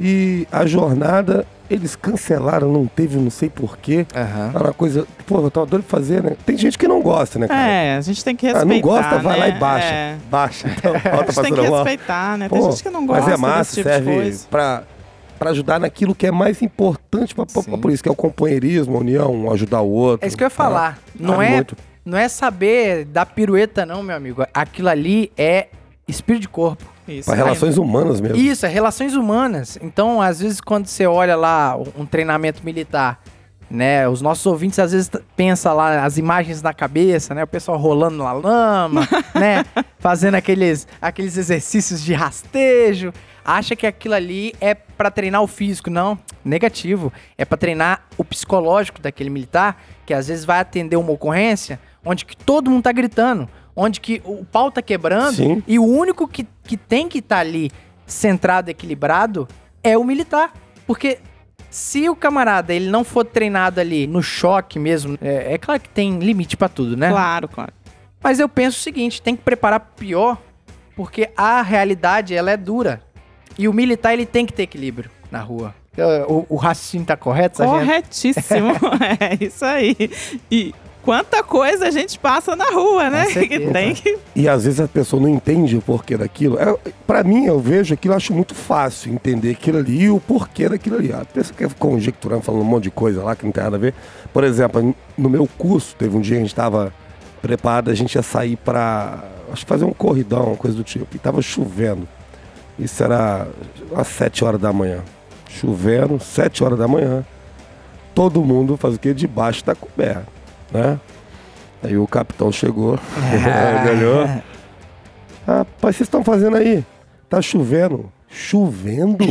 E a jornada, eles cancelaram, não teve, não sei porquê. Aham. Era uma coisa, pô, eu tava doido pra fazer, né? Tem gente que não gosta, né, cara? É, a gente tem que Ah, respeitar. não gosta, vai lá né? e baixa. É. Baixa. Então, A gente tem que mal. respeitar, né? Tem Pô, gente que não gosta Mas é massa, desse tipo de serve coisa. pra, pra ajudar naquilo que é mais importante Sim. por isso, que é o companheirismo, a união, um ajudar o outro. É isso que eu ia falar. Não Vale é, muito. não é saber da pirueta, não, meu amigo. Aquilo ali é espírito de corpo. Isso. Pra relações humanas mesmo. Isso, é relações humanas. Então, às vezes, quando você olha lá um treinamento militar, né? Os nossos ouvintes às vezes pensam lá as imagens na cabeça, né? O pessoal rolando na lama, né? Fazendo aqueles, aqueles exercícios de rastejo. Acha que aquilo ali é pra treinar o físico. Não, negativo. É pra treinar o psicológico daquele militar, que às vezes vai atender uma ocorrência onde que todo mundo tá gritando, onde que o pau tá quebrando Sim. e o único que, que tem que estar ali centrado, equilibrado, é o militar. Porque se o camarada ele não for treinado ali no choque mesmo, é, é claro que tem limite pra tudo, né? Claro, claro. Mas eu penso o seguinte, tem que preparar pior, porque a realidade ela é dura. E o militar ele tem que ter equilíbrio na rua. O, o raciocínio tá correto, sargento? Corretíssimo. é isso aí. E quanta coisa a gente passa na rua, né? Que tem que. E às vezes a pessoa não entende o porquê daquilo. É, para mim, eu vejo aquilo, eu acho muito fácil entender aquilo ali e o porquê daquilo ali. A pessoa que fica conjecturando, falando um monte de coisa lá que não tem nada a ver. Por exemplo, no meu curso, teve um dia que a gente estava preparado, a gente ia sair para acho que fazer um corridão, uma coisa do tipo. E tava chovendo. Isso era às 7 horas da manhã. Chovendo, 7 horas da manhã. Todo mundo faz o quê? Debaixo da coberta, né? Aí o capitão chegou, ele olhou. Rapaz, vocês estão fazendo aí? Tá chovendo. Chovendo?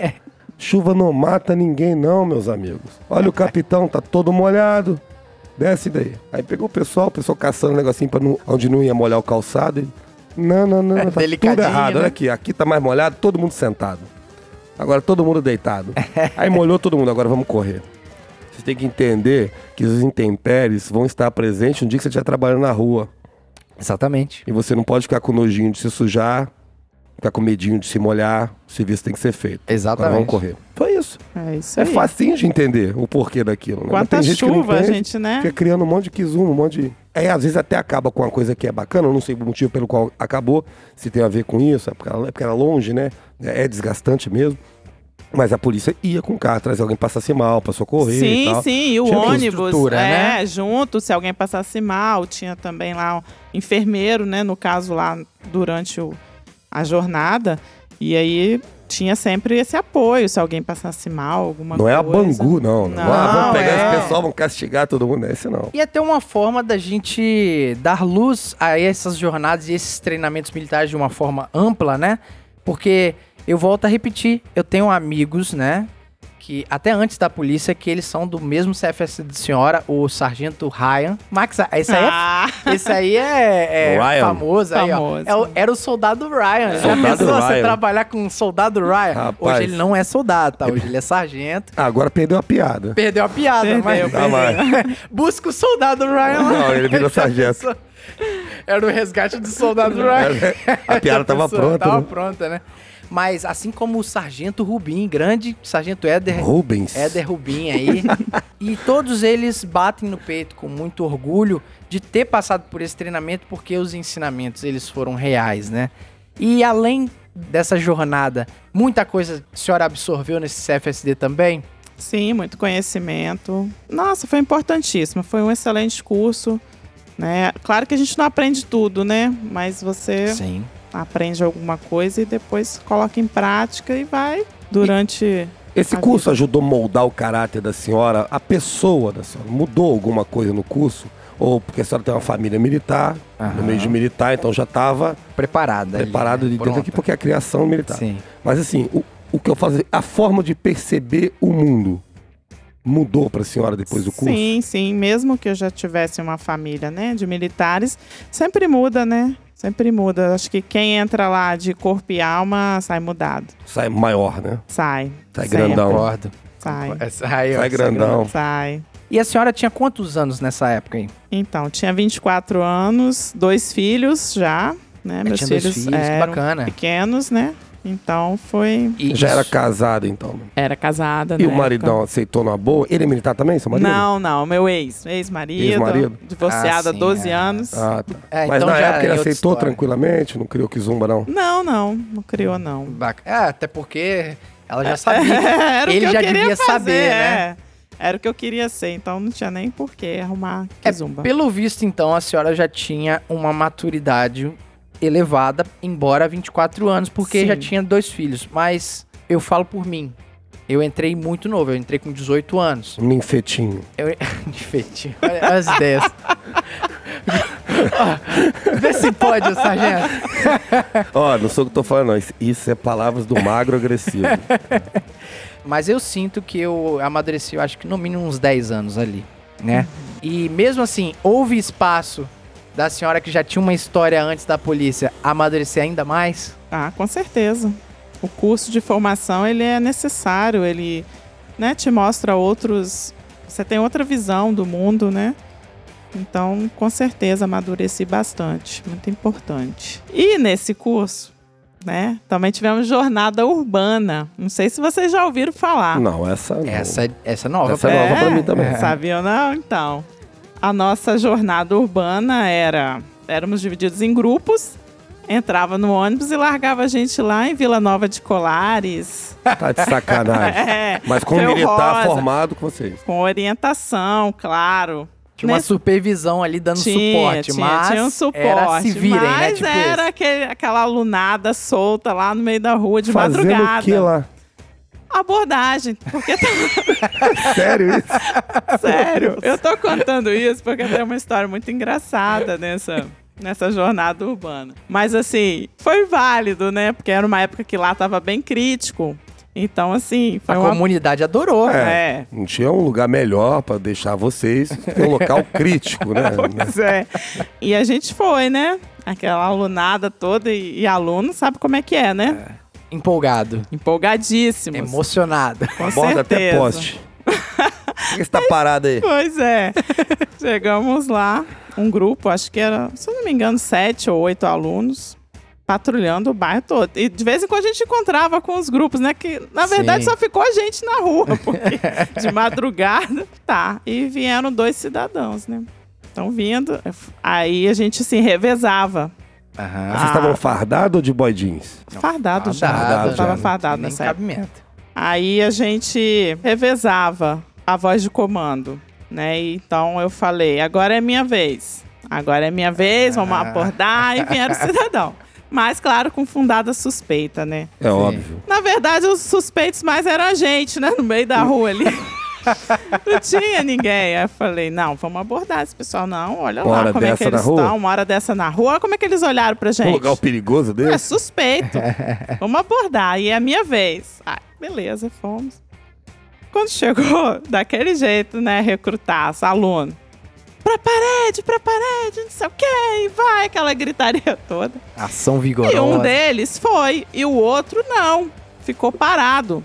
Chuva não mata ninguém, não, meus amigos. Olha o capitão, tá todo molhado. Desce daí. Aí pegou o pessoal, o pessoal caçando um negocinho pra não, onde não ia molhar o calçado. Não, não, não, É tá tudo errado. né? Olha aqui, aqui tá mais molhado, todo mundo sentado. Agora todo mundo deitado. Aí molhou todo mundo, agora vamos correr. Você tem que entender que os intempéries vão estar presentes no dia que você estiver trabalhando na rua. Exatamente. E você não pode ficar com nojinho de se sujar, ficar com medinho de se molhar. O serviço tem que ser feito. Exatamente. Agora vamos correr. Foi isso. É isso É aí. facinho de entender o porquê daquilo. Né? Mas Quanta tem gente que não chuva, entende, gente, né? Fica criando um monte de quizumo, um monte de... É, às vezes até acaba com uma coisa que é bacana, não sei o motivo pelo qual acabou, se tem a ver com isso, é porque era, é porque era longe, né? É desgastante mesmo. Mas a polícia ia com o carro, trazer alguém passasse mal pra socorrer e Sim, tal. sim, e o Tinha ônibus, é, né? junto, se alguém passasse mal, tinha também lá um enfermeiro, né, no caso lá durante o, a jornada, e aí tinha sempre esse apoio, se alguém passasse mal, alguma Não é coisa. a Bangu, não. Não, Não, ah, vamos pegar é. esse pessoal, vamos castigar todo mundo. Esse não. E até uma forma da gente dar luz a essas jornadas e esses treinamentos militares de uma forma ampla, né? Porque eu volto a repetir, eu tenho amigos, né? Que até antes da polícia, que eles são do mesmo CFS de senhora, o Sargento Ryan. Max, esse aí é Ah, Esse aí é, é Ryan. famoso aí, ó. Famoso. É o- era o soldado Ryan. Já Soldado pensou você Ryan. trabalhar com o soldado Ryan? Rapaz. Hoje ele não é soldado, tá? Hoje ele é sargento. Ah, agora perdeu a piada. Perdeu a piada, Perdeu, mas... Ah, mas- Busca o soldado Ryan lá. Não, ele virou sargento. Era o resgate do soldado Ryan. A piada tava pronta. Tava né? pronta, né? Mas assim como o Sargento Rubim, grande Sargento Éder, Rubens. Éder Rubim aí. e todos eles batem no peito com muito orgulho de ter passado por esse treinamento, porque os ensinamentos eles foram reais, né? E além dessa jornada, muita coisa a senhora absorveu nesse CFSD também? sim, muito conhecimento. Nossa, foi importantíssimo, foi um excelente curso. Né? Claro que a gente não aprende tudo, né? Mas você Sim. Aprende alguma coisa e depois coloca em prática e vai durante. Esse A curso vida. ajudou a moldar o caráter da senhora, a pessoa da senhora? Mudou alguma coisa no curso? Ou porque a senhora tem uma família militar, no Aham. meio de militar, então já estava Preparada. ali, preparado né? de dentro aqui porque é a criação militar. Sim. Mas assim, o, o que eu falo, assim, a forma de perceber o mundo mudou para a senhora depois do curso? Sim, sim. Mesmo que eu já tivesse uma família, né, de militares, sempre muda, né? Sempre muda. Acho que quem entra lá de corpo e alma sai mudado. Sai maior, né? Sai. Sai Sempre. grandão. Concordo. Sai. Ó, Sai essa grandão. Sai. E a senhora tinha quantos anos nessa época aí? Então, tinha 24 anos, dois filhos já, né? Meus tinha dois filhos, filhos, que eram bacana. pequenos, né? Então foi. E Já era casado, então. Era casada, E na o maridão época. aceitou numa boa? Ele é militar também, seu marido? Não, não, meu ex, ex-marido, Ex-marido? divorciado há Ah, sim, 12 é. anos. Ah, tá. É, Mas então na já época ele é aceitou história. tranquilamente, não criou que zumba, não. Não, não, não criou não. Bac- É, até porque ela já sabia. Era o Ele que eu já queria devia fazer, saber, né? é. Era o que eu queria ser, então não tinha nem por que arrumar É, kizumba. pelo visto, então, a senhora já tinha uma maturidade elevada, embora 24 anos, porque Sim. já tinha dois filhos. Mas eu falo por mim. Eu entrei muito novo, eu entrei com 18 anos. Um ninfetinho. Eu... De feitinho. Olha as ideias. Vê se pode, sargento. Ó, não sou o que tô falando, não. Isso- é palavras do magro agressivo. Mas eu sinto que eu amadureci, eu acho que no mínimo uns 10 anos ali, né? E mesmo assim, houve espaço da senhora que já tinha uma história antes da polícia amadurecer ainda mais? Ah, com certeza. O curso de formação, ele é necessário, ele né, te mostra outros... Você tem outra visão do mundo, né? Então, com certeza, amadureci bastante. Muito importante. E nesse curso, né, também tivemos jornada urbana. Não sei se vocês já ouviram falar. Não, essa não. Essa, essa é nova. Essa é nova pra mim também. Sabia ou não? Então, a nossa jornada urbana era... Éramos divididos em grupos, entrava no ônibus e largava a gente lá em Vila Nova de Colares. Tá de sacanagem. É, Mas com militar Rosa. formado com vocês. com orientação, claro. Tinha uma Nesse- supervisão ali dando tinha, suporte, tinha, mas tinha um suporte, era se virem, né? mas Tipo era aquele, aquela lunada solta lá no meio da rua de Fazendo madrugada. o que lá? Abordagem, porque tá Sério isso? Sério, eu tô contando isso porque tem uma história muito engraçada nessa, nessa jornada urbana. Mas assim, foi válido, né? Porque era uma época que lá tava bem crítico. Então, assim, foi A uma. comunidade adorou. É. É. Não tinha um lugar melhor pra deixar vocês. Um local crítico, né? Pois é. E a gente foi, né? Aquela alunada toda e, e aluno sabe como é que é, né? Empolgado, Empolgadíssimos. emocionado. Com Borda até certeza. poste. Por que você tá parado aí? Pois é. Chegamos lá, um grupo, acho que era, se eu não me engano, sete ou oito alunos, patrulhando o bairro todo. E de vez em quando a gente encontrava com os grupos, né? Que na verdade Sim. só ficou a gente na rua, porque de madrugada. Tá. E vieram dois cidadãos, né? Estão vindo. Aí a gente se revezava. Aham. Vocês estavam fardados ou de boy jeans? Fardado, já. fardado Eu tava já, né? fardado nessa época. cabimento. Aí a gente revezava a voz de comando, né? Então eu falei, agora é minha vez. Agora é minha vez, vamos Ah. abordar. E vieram o cidadão. Mas, claro, com fundada suspeita, né? É óbvio. Na verdade, os suspeitos mais eram a gente, né? No meio da rua ali. Não tinha ninguém. Aí eu falei, não, vamos abordar esse pessoal. Não, olha Uma lá como é que eles rua? estão. Uma hora dessa na rua. Como é que eles olharam pra gente. Um lugar perigoso É desse? suspeito. Vamos abordar. E é a minha vez. Ah, beleza, fomos. Quando chegou, daquele jeito, né, recrutar os alunos. Pra parede, pra parede, não sei o quê, e vai, aquela gritaria toda. Ação E vigorosa. um deles foi, e o outro não. Ficou parado.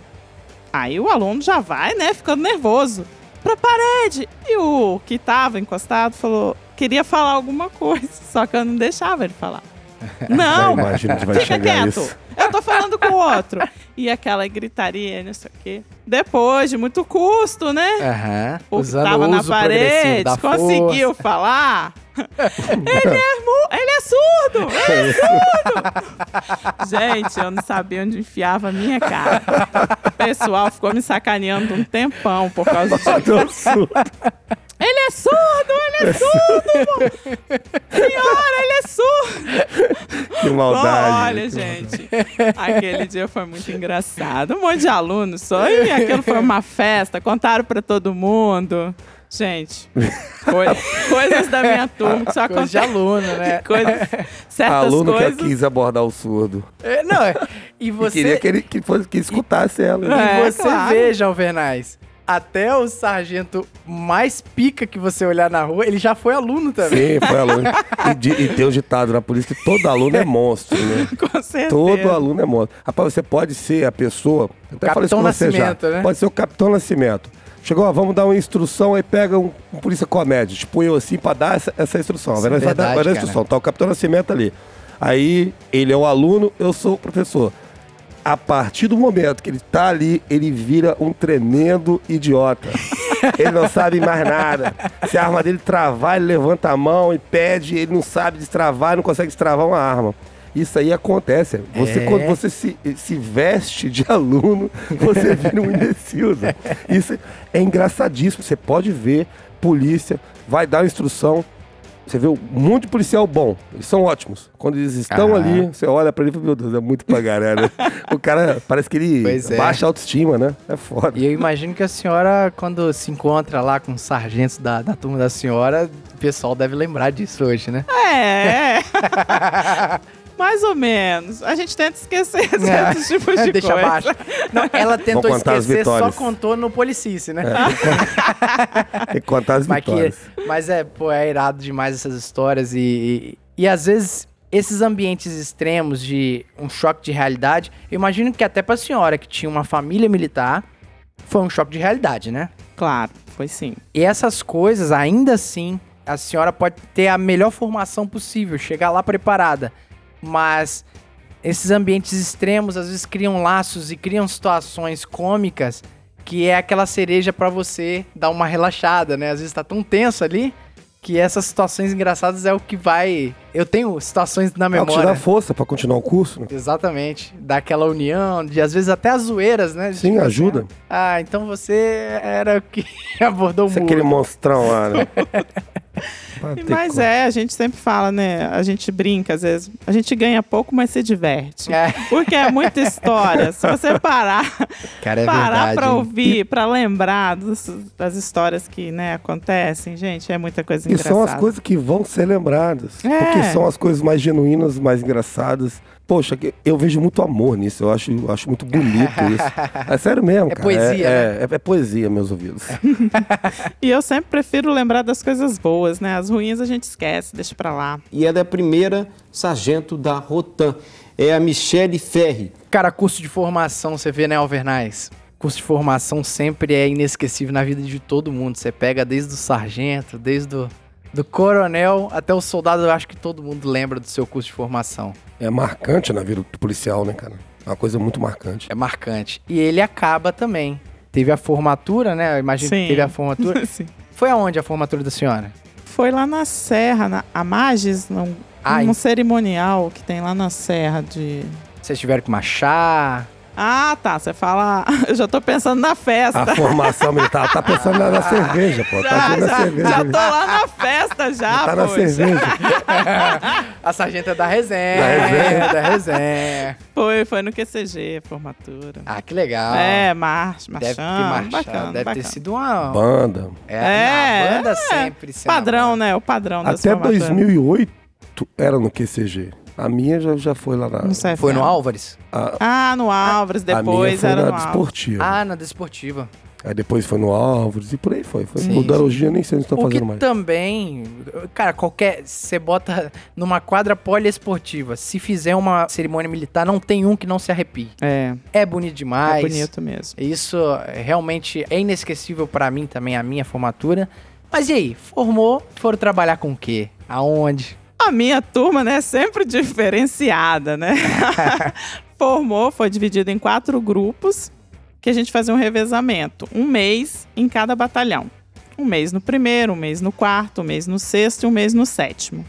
Aí o aluno já vai, né, ficando nervoso. Pra parede. E o que tava encostado falou, queria falar alguma coisa, só que eu não deixava ele falar. Não, Já imagino que vai Fica chegar quieto. isso. Eu tô falando com o outro. E aquela gritaria, não sei o quê. Depois de muito custo, né? Aham. O que tava na parede, conseguiu força. falar. ele, é mu- ele é surdo! Ele é surdo! Gente, eu não sabia onde enfiava a minha cara. O pessoal ficou me sacaneando um tempão por causa disso. Ele é surdo, ele é surdo! Senhora, ele é surdo! Que maldade. Olha, gente, aquele dia foi muito engraçado. Um monte de alunos só, e aquilo foi uma festa, contaram pra todo mundo. Gente, coi- coisas da minha turma que só Coisa de acontecem. aluno, né? Coisas, certas Aluno coisas. que quis abordar o surdo. É, não, é- e E você, queria que ele que, fosse, que escutasse ela. né? É, você claro. vê, João Vernais, até o sargento mais pica que você olhar na rua, ele já foi aluno também. Sim, foi aluno. E, e tem um ditado na polícia que todo aluno é monstro, né? Com certeza. Todo aluno é monstro. Rapaz, você pode ser a pessoa. eu Até falei isso Capitão com você já. Nascimento, né? Pode ser o Capitão Nascimento. Chegou, ó, vamos dar uma instrução, aí pega um, um polícia comédia, tipo eu assim, pra dar essa, essa instrução. Isso vai, é dar- vai dar, verdade, vai dar instrução. Tá o Capitão Nascimento ali. Aí ele é o aluno, eu sou o professor. A partir do momento que ele tá ali, ele vira um tremendo idiota. ele não sabe mais nada. Se a arma dele travar, ele levanta a mão e pede, ele não sabe destravar, não consegue destravar uma arma. Isso aí acontece. Você, É. quando você se, se veste de aluno, você vira um imbecil. Zé. Isso é engraçadíssimo. Você pode ver, polícia, vai dar instrução. Você vê de policial bom. Eles são ótimos. Quando eles estão Ah. ali, você olha pra ele e fala, meu Deus, é muito pra galera. o cara parece que ele Pois é. baixa a autoestima, né? É foda. E eu imagino que a senhora, quando se encontra lá com os sargentos da, da turma da senhora, o pessoal deve lembrar disso hoje, né? É. Mais ou menos. A gente tenta esquecer certos tipos de É. Deixa coisa. abaixo. Não, ela tentou esquecer, só contou no policice, né? Tem que contar as Mas, que- vitórias. mas é, pô, é irado demais essas histórias e, e, e às vezes esses ambientes extremos de um choque de realidade, eu imagino que até pra senhora que tinha uma família militar, foi um choque de realidade, né? Claro, foi sim. E essas coisas, ainda assim, a senhora pode ter a melhor formação possível, chegar lá preparada. Mas esses ambientes extremos às vezes criam laços e criam situações cômicas que é aquela cereja pra você dar uma relaxada, né? Às vezes tá tão tenso ali que essas situações engraçadas é o que vai. Eu tenho situações na É o que te dá memória. força pra continuar o curso, né? Exatamente. Daquela união, de às vezes até as zoeiras, né? Sim, tipo assim, ajuda. ah, então você era o que abordou o Você é aquele monstrão lá, né? Mas é, a gente sempre fala, né? A gente brinca, às vezes. A gente ganha pouco, mas se diverte. É. Porque é muita história. Se você parar, Cara, é parar verdade. pra hein? ouvir, pra lembrar dos- das histórias que, né, acontecem, gente, é muita coisa E engraçada. são as coisas que vão ser lembradas. É. Porque são as coisas mais genuínas, mais engraçadas. Poxa, que- eu vejo muito amor nisso. Eu acho, eu acho muito bonito isso. É sério mesmo, É cara. poesia, é, é, é poesia, meus ouvidos. E eu sempre prefiro lembrar das coisas boas, né? As ruins a gente esquece, deixa pra lá. E ela é a primeira sargento da Rotan. É a Michele Ferri. Cara, curso de formação, você vê, né, Alvernais? Curso de formação sempre é inesquecível na vida de todo mundo. Você pega desde o sargento, desde o do coronel até o soldado, eu acho que todo mundo lembra do seu curso de formação. É marcante na vida do policial, né, cara? É uma coisa muito marcante. É marcante. E ele acaba também. Teve a formatura, né? Eu imagino Sim. que teve a formatura. Sim. Foi aonde a formatura da senhora? Foi lá na Serra, na Amages, num, Ah, num cerimonial que tem lá na Serra de. Vocês tiveram que marchar? Ah, tá. Você fala. Eu já tô pensando na festa. A formação militar tá pensando na, na cerveja, pô. Tá já, na já, cerveja. já tô lá na festa já, tá na cerveja. A sargenta da resenha. Da resenha. Da resenha. Foi, foi no QCG, a formatura. Ah, que legal. É, marcha, Deve ter marchado. Bacana, Deve bacana. ter sido uma. Banda. É, É, na banda é. sempre. a Padrão, banda. né? O padrão Até formaturas. 2008 era no QCG. A minha já, já foi lá na... Não sei. Foi no Álvares? A, Ah, no Álvares, a minha depois foi era na no desportiva. Ah, na desportiva. Aí depois foi no Álvares e por aí foi. foi Sim, no Darologia nem sei onde estão O que fazendo mais. também, cara, qualquer. Você bota numa quadra poliesportiva, se fizer uma cerimônia militar, não tem um que não se arrepie. É, É bonito demais. é bonito mesmo. Isso realmente é inesquecível pra mim também, a minha formatura. Mas e aí, formou, foram trabalhar com o quê? Aonde? A minha turma, né, sempre diferenciada, né? Formou, foi dividido em quatro grupos, que a gente fazia um revezamento. Um mês em cada batalhão. Um mês no primeiro, um mês no quarto, um mês no sexto e um mês no sétimo.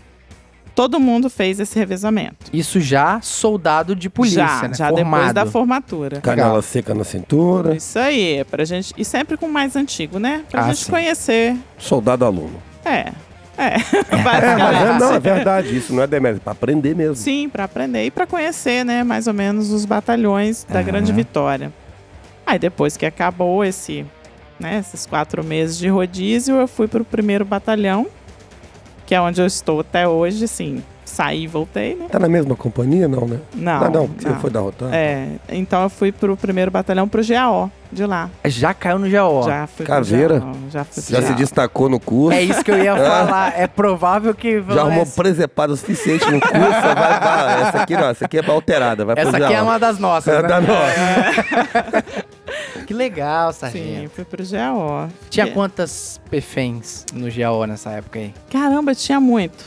todo mundo fez esse revezamento. Isso já soldado de polícia, já, né? já Formado. depois da formatura. Canela seca na cintura. Isso aí, pra gente. E sempre com o mais antigo, né? Pra Ah, gente sim. conhecer. Soldado aluno. É. É. É, mas Basicamente. é, não, é verdade. Isso não é demérito, é pra aprender mesmo. Sim, pra aprender e pra conhecer, né, mais ou menos os batalhões da Grande Vitória. Aí depois que acabou esse, né, esses quatro meses de rodízio, eu fui pro primeiro batalhão, que é onde eu estou até hoje, assim, saí e voltei, né? Tá na mesma companhia, não, né? Não, Ah, não, você não. foi da Rotan? É, então eu fui pro primeiro batalhão pro GAO de lá. Já caiu no GAO. Já fui Caveira? pro GAO, já fui pro Já se GAO. destacou no curso. É isso que eu ia falar. É provável que. Já arrumou presepada o suficiente no curso. vai, vai. Essa aqui não, essa aqui é alterada. Vai Essa pro aqui é uma das nossas, É né? da nossa. Que legal, Sim, Sargento. fui pro GAO. Tinha Que- quantas PFENs no GAO nessa época aí? Caramba, tinha muito.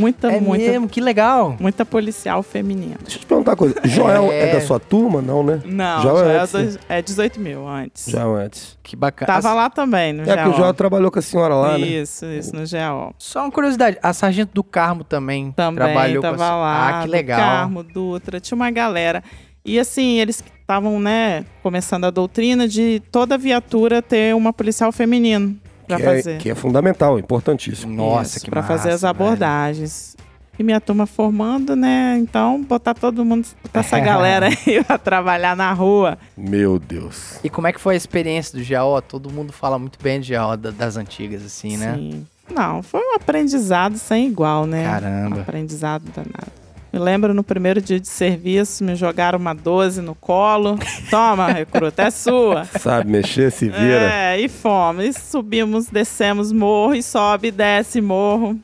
Muita, é muita, mesmo, que legal. muita policial feminina. Deixa eu te perguntar uma coisa. Joel é, É. da sua turma? Não, né? Não, Joel já é, antes. dois- é 18 mil antes. Joel antes. Que bacana. Tava lá também, no É porque o Joel trabalhou com a senhora lá, né? Isso, isso, no GAO. Só uma curiosidade, a Sargento do Carmo também, Também trabalhou tava com a... lá. Ah, que do legal. Carmo, Dutra, tinha uma galera. E assim, eles estavam, né, começando a doutrina de toda viatura ter uma policial feminino pra Que fazer. é, que é fundamental, importantíssimo. Nossa, Isso, que Pra fazer as abordagens. E minha turma formando, né? Então, botar todo mundo, botar essa galera aí pra trabalhar na rua. Meu Deus. E como é que foi a experiência do GAO? Todo mundo fala muito bem de GAO da- das antigas, assim, né? Sim. Não, foi um aprendizado sem igual, né? Caramba. Um aprendizado danado. Me lembro no primeiro dia de serviço, me jogaram uma 12 no colo. Toma, recruta, é sua. Sabe mexer, se vira. É, e fomos. E subimos, descemos morro, e sobe, desce morro.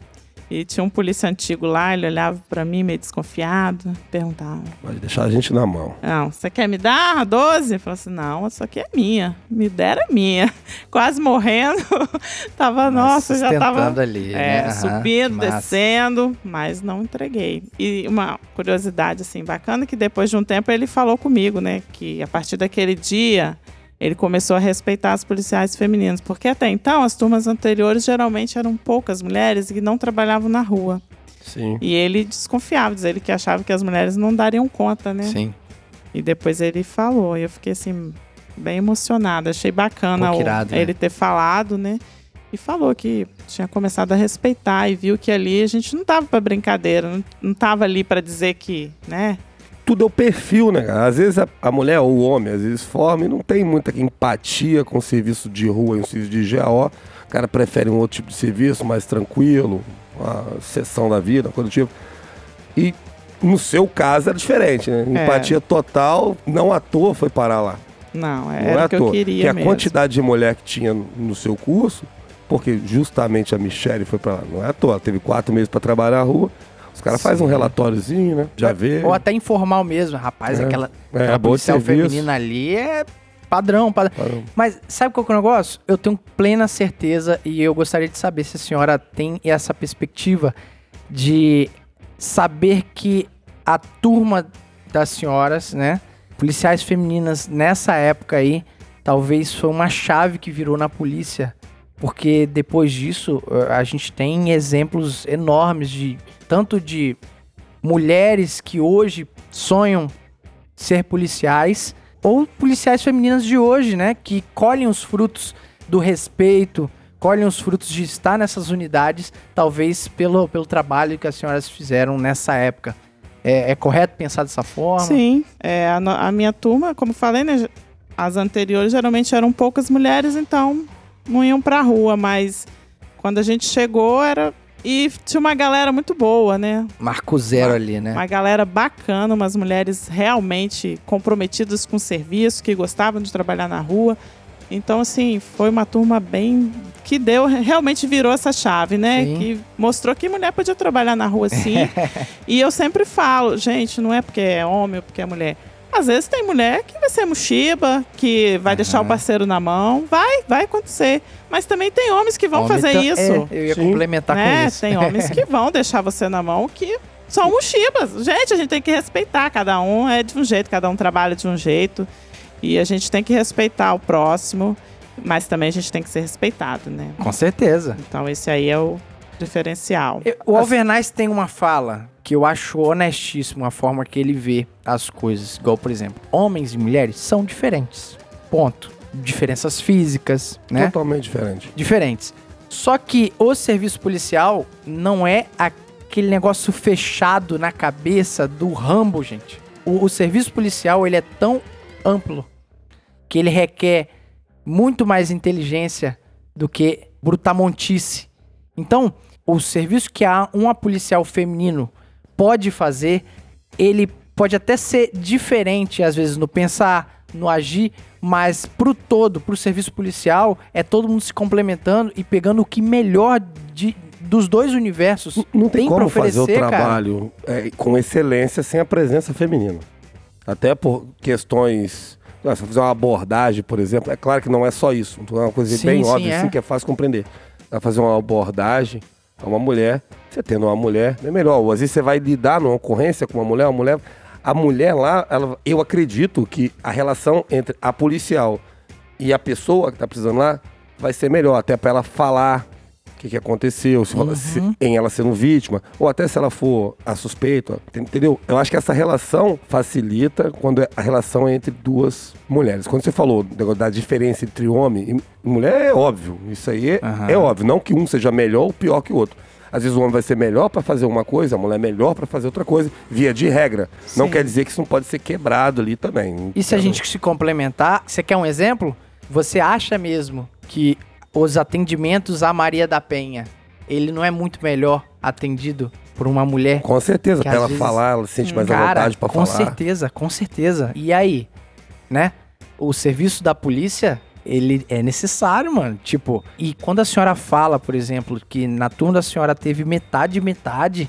E tinha um polícia antigo lá, ele olhava pra mim meio desconfiado, perguntava: Pode deixar a gente na mão. Não, você quer me dar a 12? Eu falei assim: não, isso aqui é minha. Me deram é minha. Quase morrendo. tava, nossa, já tava. Ali, É, né? Subindo, descendo, mas não entreguei. E uma curiosidade, assim, bacana, que depois de um tempo ele falou comigo, né? Que a partir daquele dia ele começou a respeitar as policiais femininas. Porque até então, as turmas anteriores geralmente eram poucas mulheres que não trabalhavam na rua. Sim. E ele desconfiava, dizia ele que achava que as mulheres não dariam conta, né? Sim. E depois ele falou, e eu fiquei assim, bem emocionada. Achei bacana Pô, que o- irado, né? ele ter falado, né? E falou que tinha começado a respeitar e viu que ali a gente não tava pra brincadeira, não, não tava ali pra dizer que, né? Tudo é o perfil, né, cara? Às vezes a, a mulher ou o homem, às vezes forma e não tem muita empatia com o serviço de rua e o serviço de GAO. O cara prefere um outro tipo de serviço, mais tranquilo, uma sessão da vida, coisa do tipo. E no seu caso era diferente, né? É. Empatia total, não à toa foi parar lá. Não, Não era é à o que toa. eu queria Porque a mesmo. quantidade de mulher que tinha no seu curso, porque justamente a Michelle foi pra lá, não é à toa. Ela teve quatro meses pra trabalhar na rua. Os caras fazem um relatóriozinho, né? Já vê. Ou até informal mesmo, rapaz, É. aquela, É, aquela de policial feminina ali é padrão, padrão. Parou. Mas sabe qual que é o negócio? Eu tenho plena certeza e eu gostaria de saber se a senhora tem essa perspectiva de saber que a turma das senhoras, né, policiais femininas nessa época aí, talvez foi uma chave que virou na polícia, porque depois disso eh, a gente tem exemplos enormes de tanto de mulheres que hoje sonham ser policiais ou policiais femininas de hoje, né, que colhem os frutos do respeito, colhem os frutos de estar nessas unidades, talvez pelo, pelo trabalho que as senhoras fizeram nessa época. É, é correto pensar dessa forma? Sim, é, a, a minha turma, como falei, né? As anteriores geralmente eram poucas mulheres, então não iam pra rua, mas quando a gente chegou era. E tinha uma galera muito boa, né? Marco zero ali, né? Uma galera bacana, umas mulheres realmente comprometidas com o serviço, que gostavam de trabalhar na rua. Então, assim, foi uma turma bem. que deu, realmente virou essa chave, né? Sim. Que mostrou que mulher podia trabalhar na rua sim. e eu sempre falo, gente, não é porque é homem ou porque é mulher. Às vezes tem mulher que vai ser mochiba, que vai deixar o parceiro na mão. Vai, vai acontecer. Mas também tem homens que vão Homem fazer ta- isso é, eu ia Sim. complementar né? com isso. Tem homens que vão deixar você na mão que são mochibas. Gente, a gente tem que respeitar. Cada um é de um jeito, cada um trabalha de um jeito. E a gente tem que respeitar o próximo, mas também a gente tem que ser respeitado, né? Com certeza. Então esse aí é o, diferencial. Eu- O Alvernais tem uma fala que eu acho honestíssimo a forma que ele vê as coisas. Igual, por exemplo, homens e mulheres são diferentes. Ponto. Diferenças físicas, né? Totalmente diferente. Diferentes. Só que o serviço policial não é aquele negócio fechado na cabeça do Rambo, gente. O, o serviço policial, ele é tão amplo que ele requer muito mais inteligência do que brutamontice. Então, o serviço que a uma policial feminino pode fazer, ele pode até ser diferente às vezes no pensar, no agir, mas pro todo, pro serviço policial, é todo mundo se complementando e pegando o que melhor de, dos dois universos Não tem, pra como fazer o oferecer, trabalho é, com excelência sem a presença feminina. Até por questões. ah, Se fazer uma abordagem, por exemplo, é claro que não é só isso. É uma coisa Sim, bem sim, óbvia, é. assim, que é fácil compreender. Vai fazer uma abordagem a uma mulher, você tendo uma mulher, é melhor. Ou às vezes você vai lidar numa ocorrência com uma mulher, uma mulher. A mulher lá, ela- eu acredito que a relação entre a policial e a pessoa que tá precisando lá vai ser melhor, até para ela falar que, que aconteceu, se, Uhum. se- em ela sendo vítima, ou até se ela for a suspeita, entendeu? Eu acho que essa relação facilita quando é a relação é entre duas mulheres. Quando você falou da diferença entre homem e mulher, é óbvio. Isso aí é, Aham. é óbvio. Não que um seja melhor ou pior que o outro. Às vezes o homem vai ser melhor para fazer uma coisa, a mulher é melhor para fazer outra coisa, via de regra. Não Sim. quer dizer que isso não pode ser quebrado ali também. E se a gente se complementar, você quer um exemplo? Você acha mesmo que os atendimentos à Maria da Penha, ele não é muito melhor atendido por uma mulher? Com certeza, às ela vezes- falar, ela sente mais à Cara, vontade para com falar. certeza, com certeza. E aí, né? O serviço da polícia, ele é necessário, mano. Tipo, e quando a senhora fala, por exemplo, que na turma da senhora teve metade metade,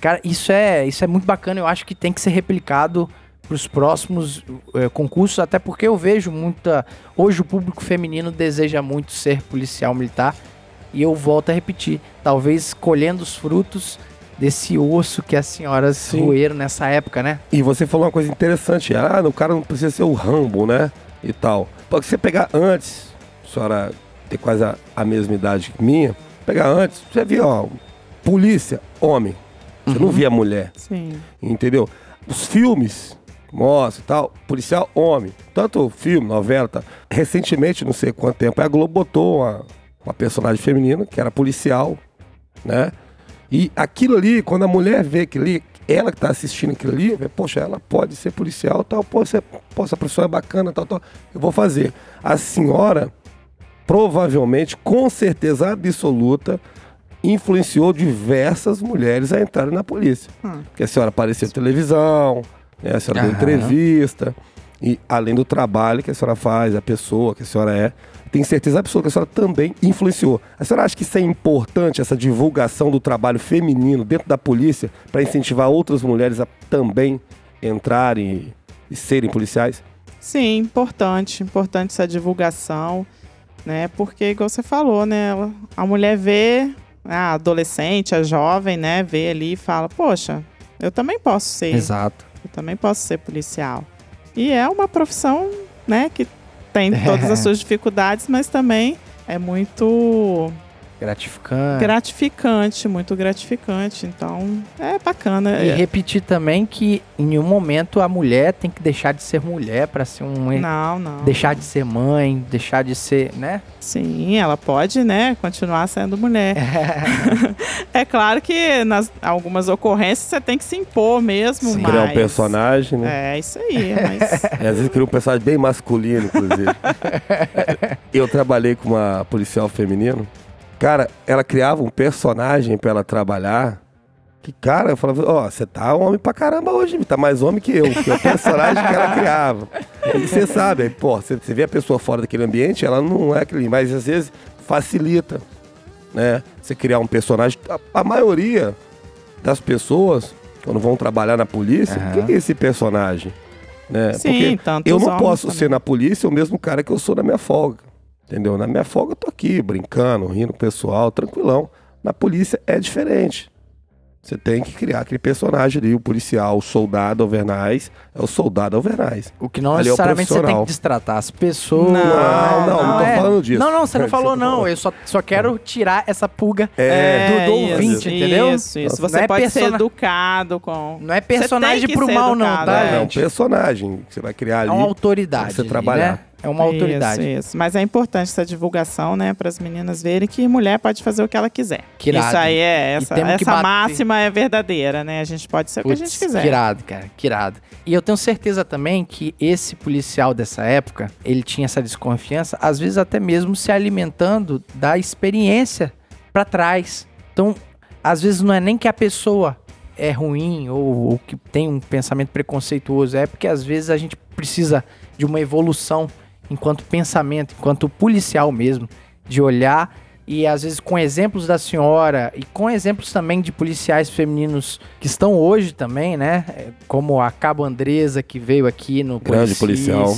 cara, isso é, isso é muito bacana. Eu acho que tem que ser replicado pros próximos eh, concursos, até porque eu vejo muita. Hoje o público feminino deseja muito ser policial militar. E eu volto a repetir, talvez colhendo os frutos desse osso que as senhoras Sim. roeram nessa época, né? E você falou uma coisa interessante. Ah, o cara não precisa ser o Rambo, né? E tal. Pode você pegar antes, a senhora ter quase a, a mesma idade que minha, pegar antes, você via, ó, polícia, homem. Você não via mulher, Sim. entendeu? Os filmes, mostra e tal, policial, homem. Tanto filme, novela, tá? Recentemente, não sei quanto tempo, a Globo botou uma, uma personagem feminina, que era policial, né? E aquilo ali, quando a mulher vê aquilo ali, ela que tá assistindo aquilo ali, vê, poxa, ela pode ser policial, tal, pô, você, pô, essa profissão é bacana, tal, tal, eu vou fazer. A senhora, provavelmente, com certeza absoluta, influenciou diversas mulheres a entrarem na polícia. Porque a senhora apareceu na televisão, né, a senhora deu Aham. entrevista, e além do trabalho que a senhora faz, a pessoa que a senhora é, tenho certeza absoluta que a senhora também influenciou. A senhora acha que isso é importante, essa divulgação do trabalho feminino dentro da polícia, para incentivar outras mulheres a também entrarem e, serem policiais? Sim, importante, importante essa divulgação, né? Porque, igual você falou, né? A mulher vê, a adolescente, a jovem, né? Vê ali e fala, poxa, eu também posso ser, Exato. Eu também posso ser policial. E é uma profissão, né? Que tem todas as suas dificuldades, mas também é muito Gratificante. gratificante, muito gratificante. Então, é bacana. E É- repetir também que em nenhum momento a mulher tem que deixar de ser mulher para ser um. Não, não. Deixar de ser mãe, deixar de ser, né? Sim, ela pode, né, continuar sendo mulher. é claro que nas algumas ocorrências você tem que se impor mesmo, Sim. mas... Criar um personagem, né? É, isso aí, mas... É, às vezes cria um personagem bem masculino, inclusive. eu trabalhei com uma policial feminino. Cara, ela criava um personagem pra ela trabalhar. Que, cara, eu falava, ó, você tá homem pra caramba hoje, tá mais homem que eu, que é o personagem que ela criava. E você sabe, aí, pô, você, vê a pessoa fora daquele ambiente, ela não é aquele, mas às vezes facilita, né? Você criar um personagem. A, a maioria das pessoas, quando vão trabalhar na polícia, Aham. quem é esse personagem? Né? Sim, tantos eu não posso também. ser na polícia o mesmo cara que eu sou na minha folga. Entendeu? Na minha folga eu tô aqui, brincando, rindo com o pessoal, tranquilão. Na polícia é diferente. Você tem que criar aquele personagem ali, o policial, o soldado Alvernais, é o soldado Alvernais. O que não Ali é necessariamente você tem que destratar as pessoas. Não, não, não tô é. falando disso. Não, não, você não Isso falou, tô não. falando. Eu só, só quero tirar essa pulga É, do, do isso, ouvinte, entendeu? Isso, isso. Não Você é pode ser educado com. Não é Você personagem pro mal, não, educado, tá, é. É um personagem que você vai criar ali. É uma autoridade. pra você ali, trabalhar. né? É uma autoridade. Isso, isso. Mas é importante essa divulgação, né, para as meninas verem que mulher pode fazer o que ela quiser. Que irado. Isso aí é essa, essa máxima é verdadeira, né? A gente pode ser o que a gente quiser. Que irado, cara. Que irado. E eu tenho certeza também que esse policial dessa época, ele tinha essa desconfiança, às vezes até mesmo se alimentando da experiência pra trás. Então, às vezes não é nem que a pessoa é ruim ou, ou que tem um pensamento preconceituoso, é porque às vezes a gente precisa de uma evolução enquanto pensamento, enquanto policial mesmo, de olhar e às vezes com exemplos da senhora e com exemplos também de policiais femininos que estão hoje também, né? É, Como a Cabo Andresa que veio aqui no Grande Policis, policial.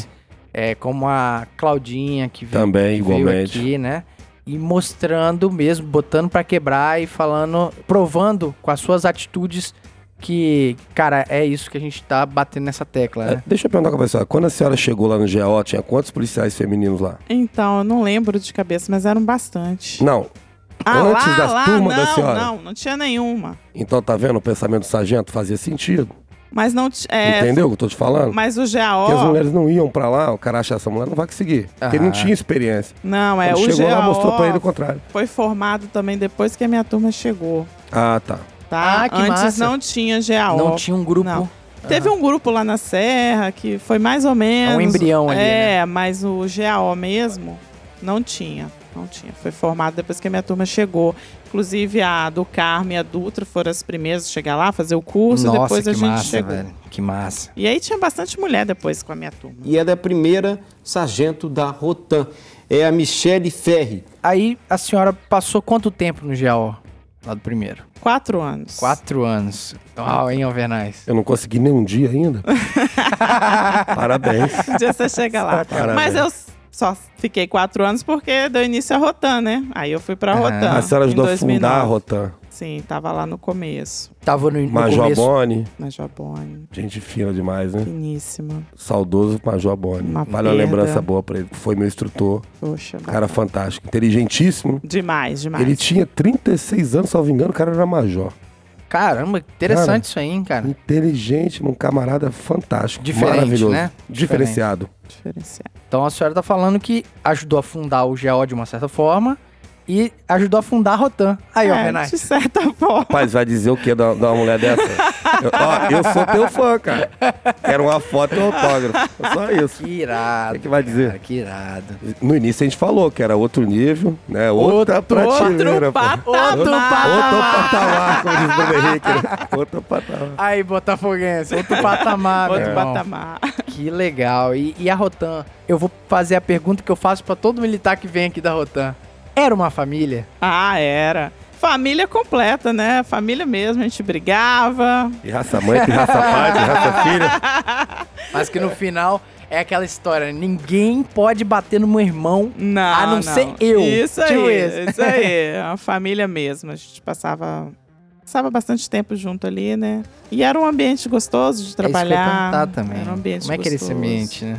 É, como a Claudinha que veio, Também, que veio igualmente. aqui, né? E mostrando mesmo, botando pra quebrar e falando, provando com as suas atitudes que, cara, é isso que a gente tá batendo nessa tecla, É, né? deixa eu perguntar pra você, quando a senhora chegou lá no GO, tinha quantos policiais femininos lá? Então, eu não lembro de cabeça, mas eram bastante. Não. Ah, antes lá, das lá, turmas não, da senhora. não, não tinha nenhuma. Então tá vendo? O pensamento do sargento fazia sentido. Mas não é, Entendeu o que eu tô te falando? Mas o Porque as GAO. mulheres não iam pra lá, o cara acha essa mulher não vai conseguir. Porque ele não Ah. tinha experiência. Não, é Quando o chegou lá, mostrou pra ele o GAO contrário. foi formado também depois que a minha turma chegou, Ah, tá. Tá? Ah, que Antes massa. não tinha GAO. Não tinha um grupo. Não. Teve um grupo lá na Serra que foi mais ou menos. É um embrião ali, né? É, mas o GAO mesmo não tinha. Não tinha. Foi formado depois que a minha turma chegou. Inclusive a do Carmo e a Dutra foram as primeiras a chegar lá, fazer o curso, Nossa, depois a que gente massa, chegou. velho. Que massa. E aí tinha bastante mulher depois com a minha turma. E ela é a primeira sargento da Rotan. É a Michele Ferri. Aí a senhora passou quanto tempo no GAO? Lá do primeiro? Quatro anos. Quatro anos. Uau, hein, Alvernais? Eu não consegui nem um dia ainda. Parabéns. Um dia você chega lá. Parabéns. Mas eu só fiquei quatro anos porque deu início a Rotan, né? Aí eu fui pra Ah. Rotan. a senhora em ajudou a fundar a 2009. Rotan. Sim, tava lá no começo. Tava no, no Major começo. Boni. Na Jobone. Gente fina demais, né? Finíssima. Saudoso Major Boni. Uma Vale uma lembrança boa pra ele. Foi meu instrutor. Poxa, Cara fantástico. Inteligentíssimo. demais, demais. Ele tinha 36 anos, salvo engano, o cara era major. Caramba, interessante Cara, isso aí, hein, cara. Inteligente, um camarada fantástico. Diferente, maravilhoso. né? Diferenciado. Diferenciado. Então a senhora tá falando que ajudou a fundar o GAO de uma certa forma e ajudou a fundar a Rotan. Aí, É, Alvernais. de certa forma. Rapaz, vai dizer o que de uma mulher dessa? Eu, ó, eu sou teu fã, cara. Quero uma foto e um autógrafo. É só isso. Que irado. O que que vai dizer? cara, que irado. No início a gente falou que era outro nível, né? Outra Outro- prateleira. outro patamar. Outro patamar, como diz o Bruno Henrique. né? Outro patamar. Aí, Botafoguense, outro patamar, Outro patamar. Que legal. E, e a Rotan? Eu vou fazer a pergunta que eu faço pra todo militar que vem aqui da Rotan. Era uma família? Ah, era. Família completa, né? Família mesmo, a gente brigava. E raça mãe, que raça pai, que raça filha. Mas que no final é aquela história, ninguém pode bater no meu irmão. Não, A não ser eu. Isso Tipo aí, esse. isso aí. A família mesmo. A gente passava, passava bastante tempo junto ali, né? E era um ambiente gostoso de trabalhar. É isso que eu também. Era um ambiente Como é que era esse ambiente, né?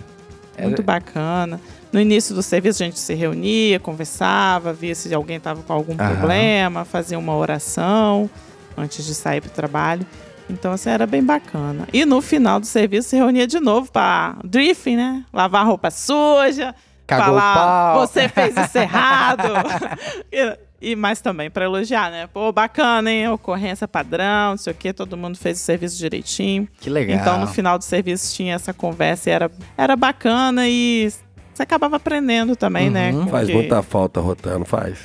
Era- Muito bacana. No início do serviço a gente se reunia, conversava, via se alguém estava com algum Aham. problema, fazia uma oração antes de sair para o trabalho. Então, assim, era bem bacana. E no final do serviço se reunia de novo para drifting, né? Lavar roupa suja, Cagou falar, você fez isso errado. e, e mais também para elogiar, né? Pô, bacana, hein? Ocorrência padrão, não sei o quê, todo mundo fez o serviço direitinho. Que legal. Então, no final do serviço tinha essa conversa e era, era bacana e você acabava aprendendo também, né? Uhum. com Faz que- muita falta, Rotan, não faz?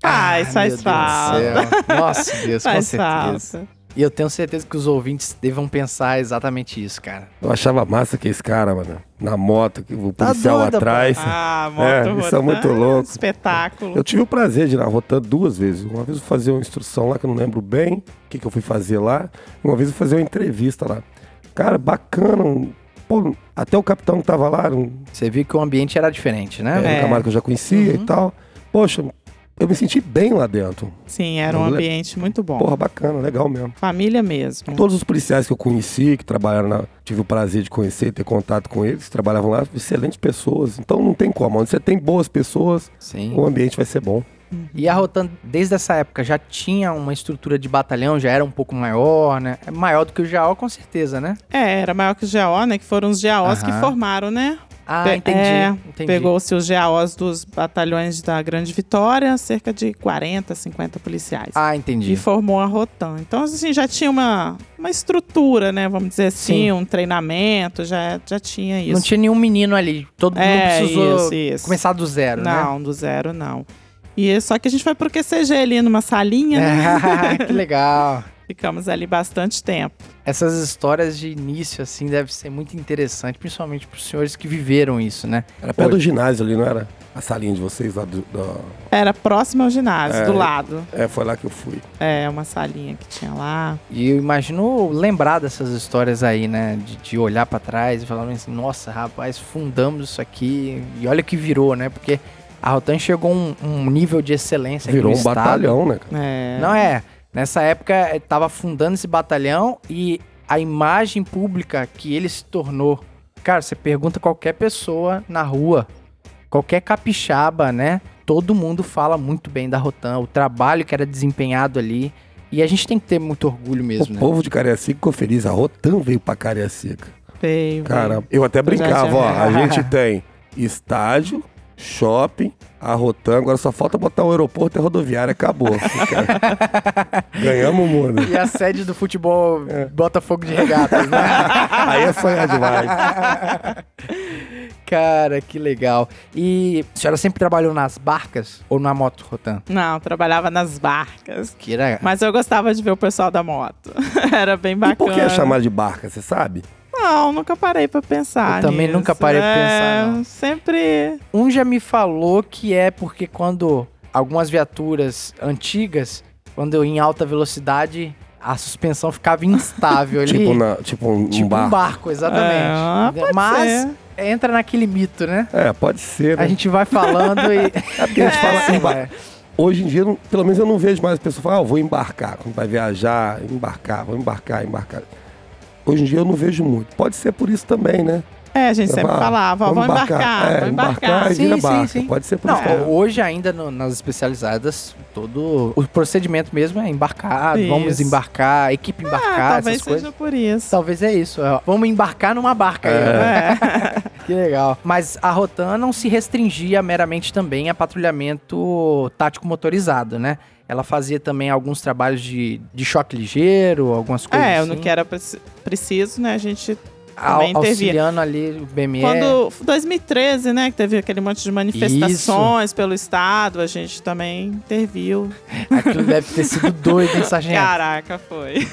Faz, Ah, faz falta. Nossa, Deus, com Faz certeza. falta. E eu tenho certeza que os ouvintes devam pensar exatamente isso, cara. Eu achava massa que esse cara, mano, na moto, que o Tá policial doido, atrás. Ah, moto É, isso é muito louco. Espetáculo. Eu tive o prazer de ir na Rotan duas vezes. Uma vez eu fazia uma instrução lá, que eu não lembro bem o que, que eu fui fazer lá. Uma vez eu fazia uma entrevista lá. Cara, bacana. um- Pô, até o capitão que tava lá, um, Você viu que o ambiente era diferente, né? era um É. camarada que eu já conhecia Uhum. e tal. Poxa, eu me senti bem lá dentro. Sim, era um ambiente muito bom. Porra, bacana, legal mesmo. Família mesmo. Todos os policiais que eu conheci, que trabalharam na. Tive o prazer de conhecer e ter contato com eles, que trabalhavam lá, excelentes pessoas. Então não tem como. Onde você tem boas pessoas, Sim. o ambiente vai ser bom. E a Rotan, desde essa época, já tinha uma estrutura de batalhão, já era um pouco maior, né? É maior do que o Jaó, com certeza, né? É, era maior que os GAO, né? Que foram os GAOs que Aham. formaram, né? Ah, Pe- entendi. é, entendi. Pegou-se os GAOs dos batalhões da Grande Vitória, cerca de 40, 50 policiais. Ah, E entendi. formou a Rotan. Então, assim, já tinha uma, uma estrutura, né? Vamos dizer assim, Sim. um treinamento, já, já tinha isso. Não tinha nenhum menino ali. Todo mundo É, precisou isso, isso. começar do zero, né? Não, do zero não. E é só que a gente foi pro QCG ali numa salinha, né? que legal. Ficamos ali bastante tempo. Essas histórias de início, assim, deve ser muito interessante, principalmente para os senhores que viveram isso, né? Era perto Pô, do ginásio ali, não era? A salinha de vocês lá do. do- Era próximo ao ginásio, É. do lado. É, foi lá que eu fui. É, uma salinha que tinha lá. E eu imagino lembrar dessas histórias aí, né? De, de olhar pra trás e falar assim, nossa, rapaz, fundamos isso aqui e olha o que virou, né? Porque a Rotan chegou a um, um nível de excelência aqui Virou no um estado. batalhão, né? cara? É. Não é. Nessa época eh, tava fundando esse batalhão e a imagem pública que ele se tornou. Cara, você pergunta qualquer pessoa na rua, qualquer capixaba, né? Todo mundo fala muito bem da Rotan, o trabalho que era desempenhado ali. E a gente tem que ter muito orgulho mesmo, o né? povo de Cariacica ficou feliz. A Rotan veio pra Cariacica. Veio, Cara, eu até brincava, ó. A tinha- gente tem estádio, shopping, a Rotan, agora só falta botar o aeroporto e a rodoviária, acabou. Ganhamos o mundo. E a sede do futebol É. Botafogo de Regatas, né? Aí é sonhar demais. Cara, que legal. E a senhora sempre trabalhou nas barcas ou na moto Rotan? Não, trabalhava nas barcas. Que era... Mas eu gostava de ver o pessoal da moto. Era bem E bacana. por que é chamado de barca, você sabe? Não, nunca parei pra pensar Eu também nisso. nunca parei pra pensar, É, não. Sempre... Um já me falou que é porque quando algumas viaturas antigas, quando em alta velocidade, a suspensão ficava instável ali. Tipo, na, tipo um, um Tipo barco. um barco, exatamente. É, pode Mas ser. entra naquele mito, né? É, pode ser, né? A gente vai falando e. É porque a gente fala assim, É. Hoje em dia, eu pelo menos eu não vejo mais pessoas falar, ah, eu vou embarcar. Quando vai viajar, embarcar, vou embarcar, embarcar. Hoje em dia eu não vejo muito. Pode ser por isso também, né? É, a gente sempre Ah, falava, vamos embarcar, É, vamos embarcar. e Sim, sim, barca. sim. Pode ser por Não, isso. também. hoje ainda no- nas especializadas, todo o procedimento mesmo é embarcar, Isso. vamos embarcar, equipe Ah, embarcar, talvez essas seja coisas. por isso. Talvez é isso. é, Vamos embarcar numa barca. aí, É. né? É. Que legal. Mas a Rotan não se restringia meramente também a patrulhamento tático motorizado, né? Ela fazia também alguns trabalhos de, de choque ligeiro, algumas coisas É, assim. no que era preci- preciso, né, a gente também auxiliando ali o BME. Quando 2013, né, que teve aquele monte de manifestações pelo estado, a gente também interviu. Aquilo deve ter sido doido, hein, sargento? Caraca, foi.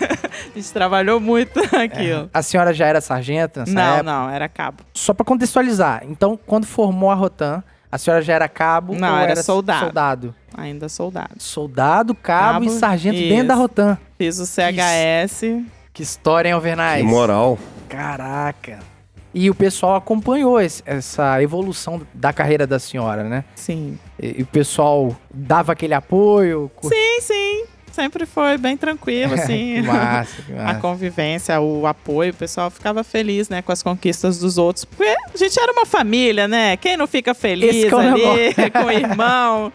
a gente trabalhou muito naquilo. A senhora já era sargento nessa Não, época? não, era cabo. Só pra contextualizar. Então, quando formou a Rotan, a senhora já era cabo Não, ou era era soldado. soldado? Ainda soldado. Soldado, cabo, Cabo, e sargento isso. dentro da Rotan. Fiz o CHS. Que história, hein, Alvernais? Que moral. Caraca. E o pessoal acompanhou esse- essa evolução da carreira da senhora, né? Sim. E, e o pessoal dava aquele apoio. cur- Sim, sim. Sempre foi bem tranquilo, assim. que massa, que a massa. convivência, o apoio, o pessoal ficava feliz, né, com as conquistas dos outros. Porque a gente era uma família, né? Quem não fica feliz é ali com o irmão,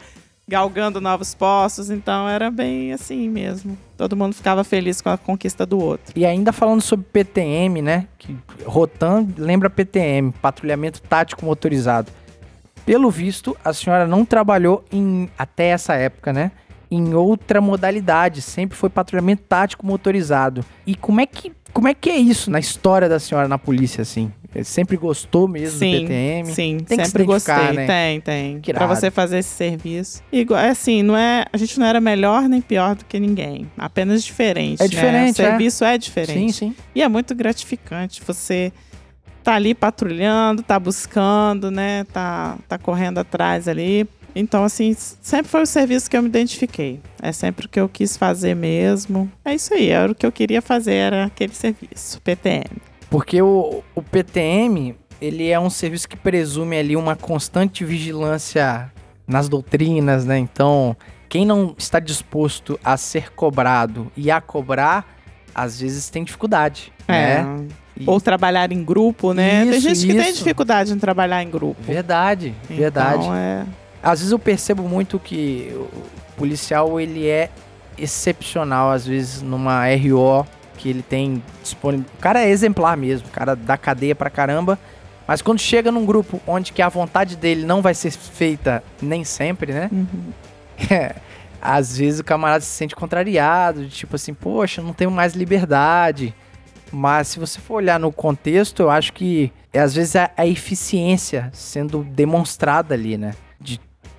galgando novos postos? Então era bem assim mesmo. Todo mundo ficava feliz com a conquista do outro. E ainda falando sobre PTM, né? Que Rotan lembra PTM, patrulhamento tático motorizado. Pelo visto, a senhora não trabalhou em até essa época, né? Em outra modalidade, sempre foi patrulhamento tático motorizado. E como é que como é que é isso na história da senhora na polícia assim? Você Sempre gostou mesmo sim, do PTM? sim, Tem que se sempre gostei. né? Tem, tem. Irado. você fazer esse serviço. Igual, é assim, não é, a gente não era melhor nem pior do que ninguém. Apenas diferente. É né? diferente, O é. serviço é diferente. Sim, sim. E é muito gratificante você tá ali patrulhando, tá buscando, né? Tá, tá correndo atrás ali. Então, assim, sempre foi o serviço que eu me identifiquei. É sempre o que eu quis fazer mesmo. É isso aí, era o que eu queria fazer, era aquele serviço, PTM. Porque o, o PTM, ele é um serviço que presume ali uma constante vigilância nas doutrinas, né? Então, quem não está disposto a ser cobrado e a cobrar, às vezes tem dificuldade, É. né? E- Ou trabalhar em grupo, né? tem Isso, gente que tem dificuldade em trabalhar em grupo. Verdade, verdade. Então, é... Às vezes eu percebo muito que o policial ele é excepcional, às vezes numa RO que ele tem disponível. O cara é exemplar mesmo, o cara dá cadeia pra caramba. Mas quando chega num grupo onde que a vontade dele não vai ser feita nem sempre, né? É, às vezes o camarada se sente contrariado, de tipo assim, poxa, não tenho mais liberdade. Mas se você for olhar no contexto, eu acho que é às vezes a, a eficiência sendo demonstrada ali, né?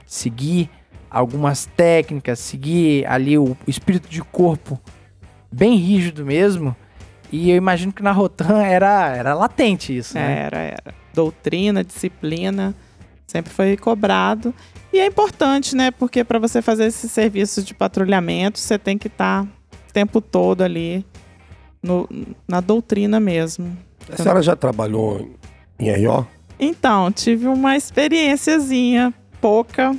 Seguir algumas técnicas, seguir ali o, o espírito de corpo bem rígido mesmo. E eu imagino que na Rotan era, era latente isso, né? Era, era. Doutrina, disciplina, sempre foi cobrado. E é importante, né? Porque para você fazer esse serviço de patrulhamento, você tem que estar o tempo todo ali no- na doutrina mesmo. A senhora já trabalhou em RO? Então, tive uma experiênciazinha, pouca,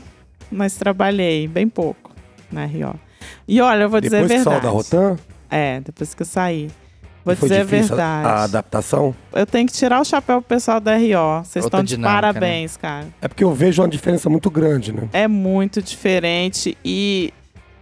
mas trabalhei bem pouco na RO. E olha, eu vou dizer a Depois que verdade. saiu da Rotan, É, depois que eu saí. Vou foi dizer a verdade. a adaptação? Eu tenho que tirar o chapéu pro pessoal da RO. Vocês estão de dinâmica, parabéns, cara. É porque eu vejo uma diferença muito grande, né? É muito diferente e,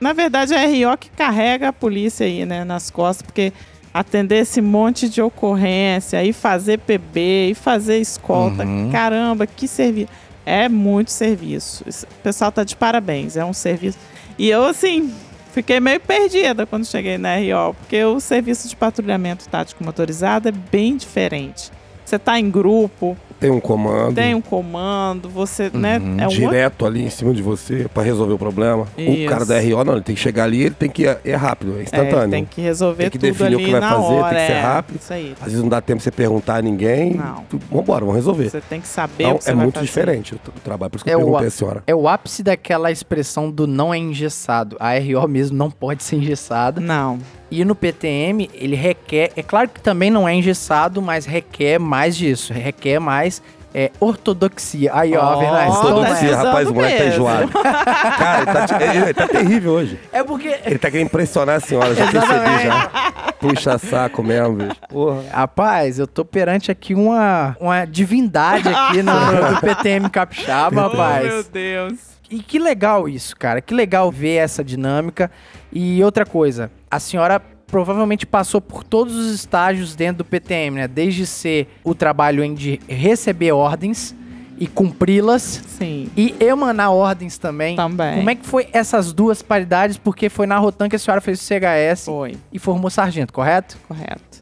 na verdade, é a RO que carrega a polícia aí, né, nas costas, porque atender esse monte de ocorrência, e fazer PB, e fazer escolta, Uhum. caramba, que serviço. É muito serviço. O pessoal tá de parabéns, é um serviço. E eu, assim, fiquei meio perdida quando cheguei na RO, porque o serviço de patrulhamento tático motorizado é bem diferente. Você tá em grupo, Tem um comando tem um comando, você, né, Uhum. é uma direto ali em cima de você pra resolver o problema. O Isso. cara da RO, não, ele tem que chegar ali, ele tem que ir é rápido, é É, instantâneo. tem que resolver Tem que tudo definir o ali que vai na fazer, tem hora. que ser é, rápido. Isso aí. Às vezes não dá tempo de você perguntar a ninguém. Não. Tu, vambora, vamos resolver. Você tem que saber Então, o que você é vai muito fazer. diferente o, o trabalho. Por isso que É eu o perguntei a- a senhora. É o ápice daquela expressão do não é engessado. A RO mesmo não pode ser engessada. Não. E no PTM, ele requer. É claro que também não é engessado, mas requer mais disso. Requer mais é, ortodoxia. Aí, ó, Vernais, tá toma Ortodoxia, rapaz, o moleque tá enjoado. Cara, ele tá, ele- ele tá terrível hoje. É porque. Ele tá querendo impressionar a senhora, já percebi já. Puxa saco mesmo, bicho. Porra. Rapaz, eu tô perante aqui uma, uma divindade aqui no, no PTM Capixaba, Oh, rapaz. meu Deus. E que legal isso, cara. Que legal ver essa dinâmica. E outra coisa, a senhora provavelmente passou por todos os estágios dentro do PTM, né? Desde ser o trabalho em de receber ordens e cumpri-las Sim. e emanar ordens também. Também. Como é que foi essas duas paridades? Porque foi na Rotan que a senhora fez o CHS Foi, e formou sargento, correto? correto.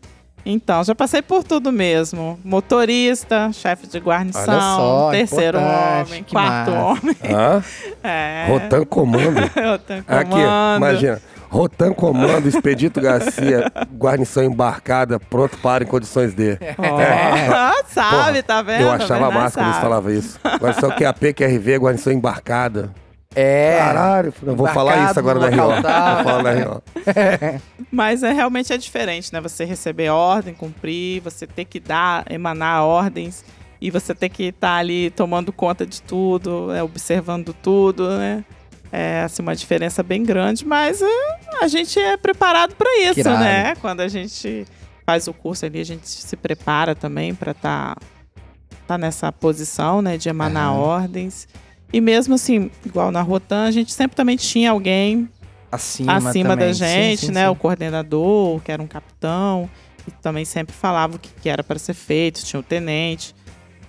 Então, já passei por tudo mesmo. Motorista, chefe de guarnição, só, terceiro importante, homem, que quarto massa. homem. Hã? É. Rotan Comando. Rotan Aqui, comando. imagina. Rotan Comando, Expedito Garcia, guarnição embarcada, pronto para em condições de. Ó, sabe, Porra, tá vendo? Eu achava Verdade, massa quando eles falavam isso. Guarnição QAP, QRV, guarnição embarcada. É. Caralho, eu vou falar isso agora no na RO. tal. Vou falar na RO. Mas é, realmente é diferente, né? Você receber ordem, cumprir, você ter que dar, emanar ordens e você ter que estar ali tomando conta de tudo, é, observando tudo, né? É assim, uma diferença bem grande, mas é, a gente é preparado para isso, né? Quando a gente faz o curso ali, a gente se prepara também para estar tá nessa posição, né? De emanar Aham. ordens. E mesmo assim, igual na Rotan, a gente sempre também tinha alguém Acima, acima da Sim, gente, sim, né? sim. O coordenador, que era um capitão, e também sempre falava o que, que era para ser feito, tinha o tenente.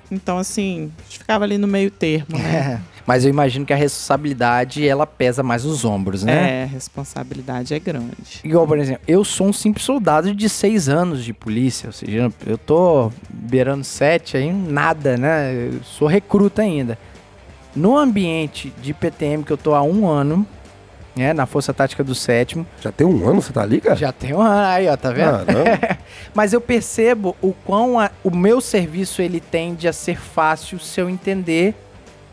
Então, assim, a gente ficava ali no meio termo, né? É. Mas eu imagino que a responsabilidade, ela pesa mais os ombros, né? É, a responsabilidade é grande. Igual, por exemplo, eu sou um simples soldado de seis anos de polícia, ou seja, eu tô beirando sete aí, nada, né? Eu sou recruta ainda. No ambiente de PTM que eu tô há um ano, né, na Força Tática do Sétimo, Já tem um ano você tá ali, cara? já tem um ano aí, ó, tá vendo? Caramba. Mas eu percebo o quão a- o meu serviço ele tende a ser fácil se eu entender,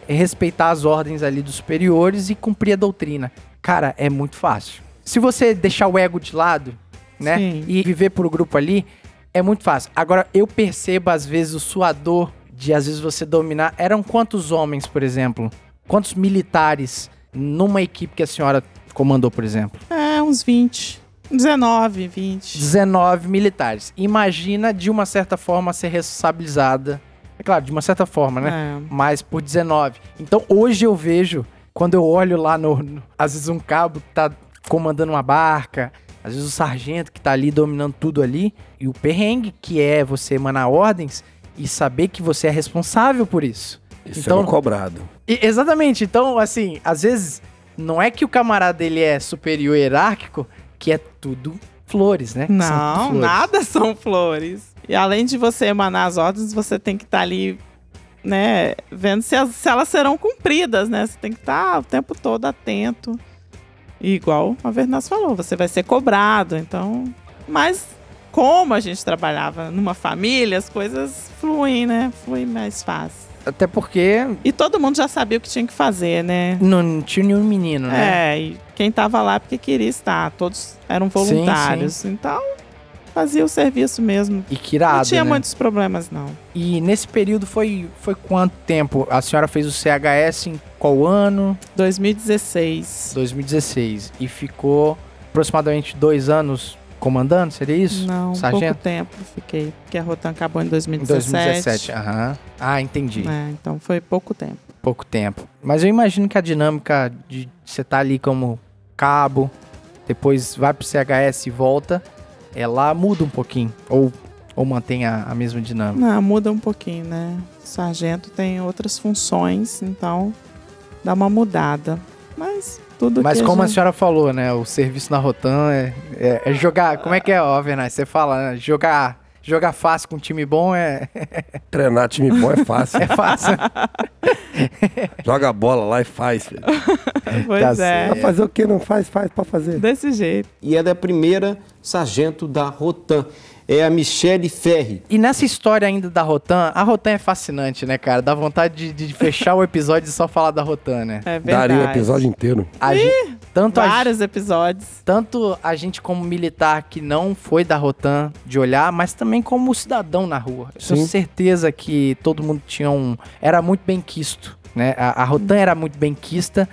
respeitar as ordens ali dos superiores e cumprir a doutrina. Cara, é muito fácil. Se você deixar o ego de lado, né, Sim. e viver pro grupo ali, é muito fácil. Agora eu percebo às vezes o suador de às vezes você dominar. Eram quantos homens, por exemplo? quantos militares numa equipe que a senhora comandou, por exemplo? É, uns 20. 19, 20. 19 militares. Imagina, de uma certa forma, ser responsabilizada. É claro, de uma certa forma, né? É. Mas por 19. Então hoje eu vejo, quando eu olho lá no. no- às vezes um cabo que tá comandando uma barca, às vezes o sargento que tá ali dominando tudo ali, e o perrengue que é você emanar ordens e saber que você é responsável por isso. Isso Então- é um cobrado. E- exatamente. Então, assim, às vezes não é que o camarada ele é superior hierárquico, que é tudo flores, né? São Não, flores. nada são flores. E além de você emanar as ordens, você tem que estar ali, né, vendo se, as- se elas serão cumpridas, né? Você tem que estar o tempo todo atento. E igual a Vernaz falou, você vai ser cobrado, então... Mas como a gente trabalhava numa família, as coisas fluem, né? Fluem mais fácil. Até porque E todo mundo já sabia o que tinha que fazer, né? não tinha nenhum menino, né? É, e quem tava lá porque queria estar. Todos eram Sim, voluntários. Então, fazia o serviço mesmo. E que irado, não tinha né? muitos problemas, não. E nesse período foi, foi quanto tempo? A senhora fez o CHS em qual ano? 2016. 2016. E ficou aproximadamente dois anos comandando, seria isso? Não, Sargento? pouco tempo fiquei. Porque a Rotan acabou em Em 2017. 2017, aham. Ah, entendi. É, então foi pouco tempo. Pouco tempo. Mas eu imagino que a dinâmica de você estar ali como cabo, depois vai pro CHS e volta, ela muda um pouquinho. Ou, ou mantém a, a mesma dinâmica. Não, muda um pouquinho, né? O sargento tem outras funções, então dá uma mudada. Mas tudo Mas como a gente... senhora falou, né? O serviço na Rotan é, é- é jogar. Como é que é, ó, Vernais? Você fala, né? Jogar, jogar fácil com um time bom é, Treinar time bom é fácil. é fácil. Joga a bola lá e faz, filho. Pois Tá é, certo. Pra fazer o que não faz, faz pra fazer. desse jeito. E é da primeira sargento da Rotan. É a Michele Ferri. E nessa história ainda da Rotan, a Rotan é fascinante, né, cara? Dá vontade de, de fechar o episódio e só falar da Rotan, né? É verdade. Daria um episódio inteiro. A tanto, a, Vários episódios. tanto a gente como militar que não foi da Rotan de olhar, mas também como cidadão na rua. Eu tenho certeza que todo mundo tinha um... Era muito bem quisto, né? A, a Rotan era muito bem quista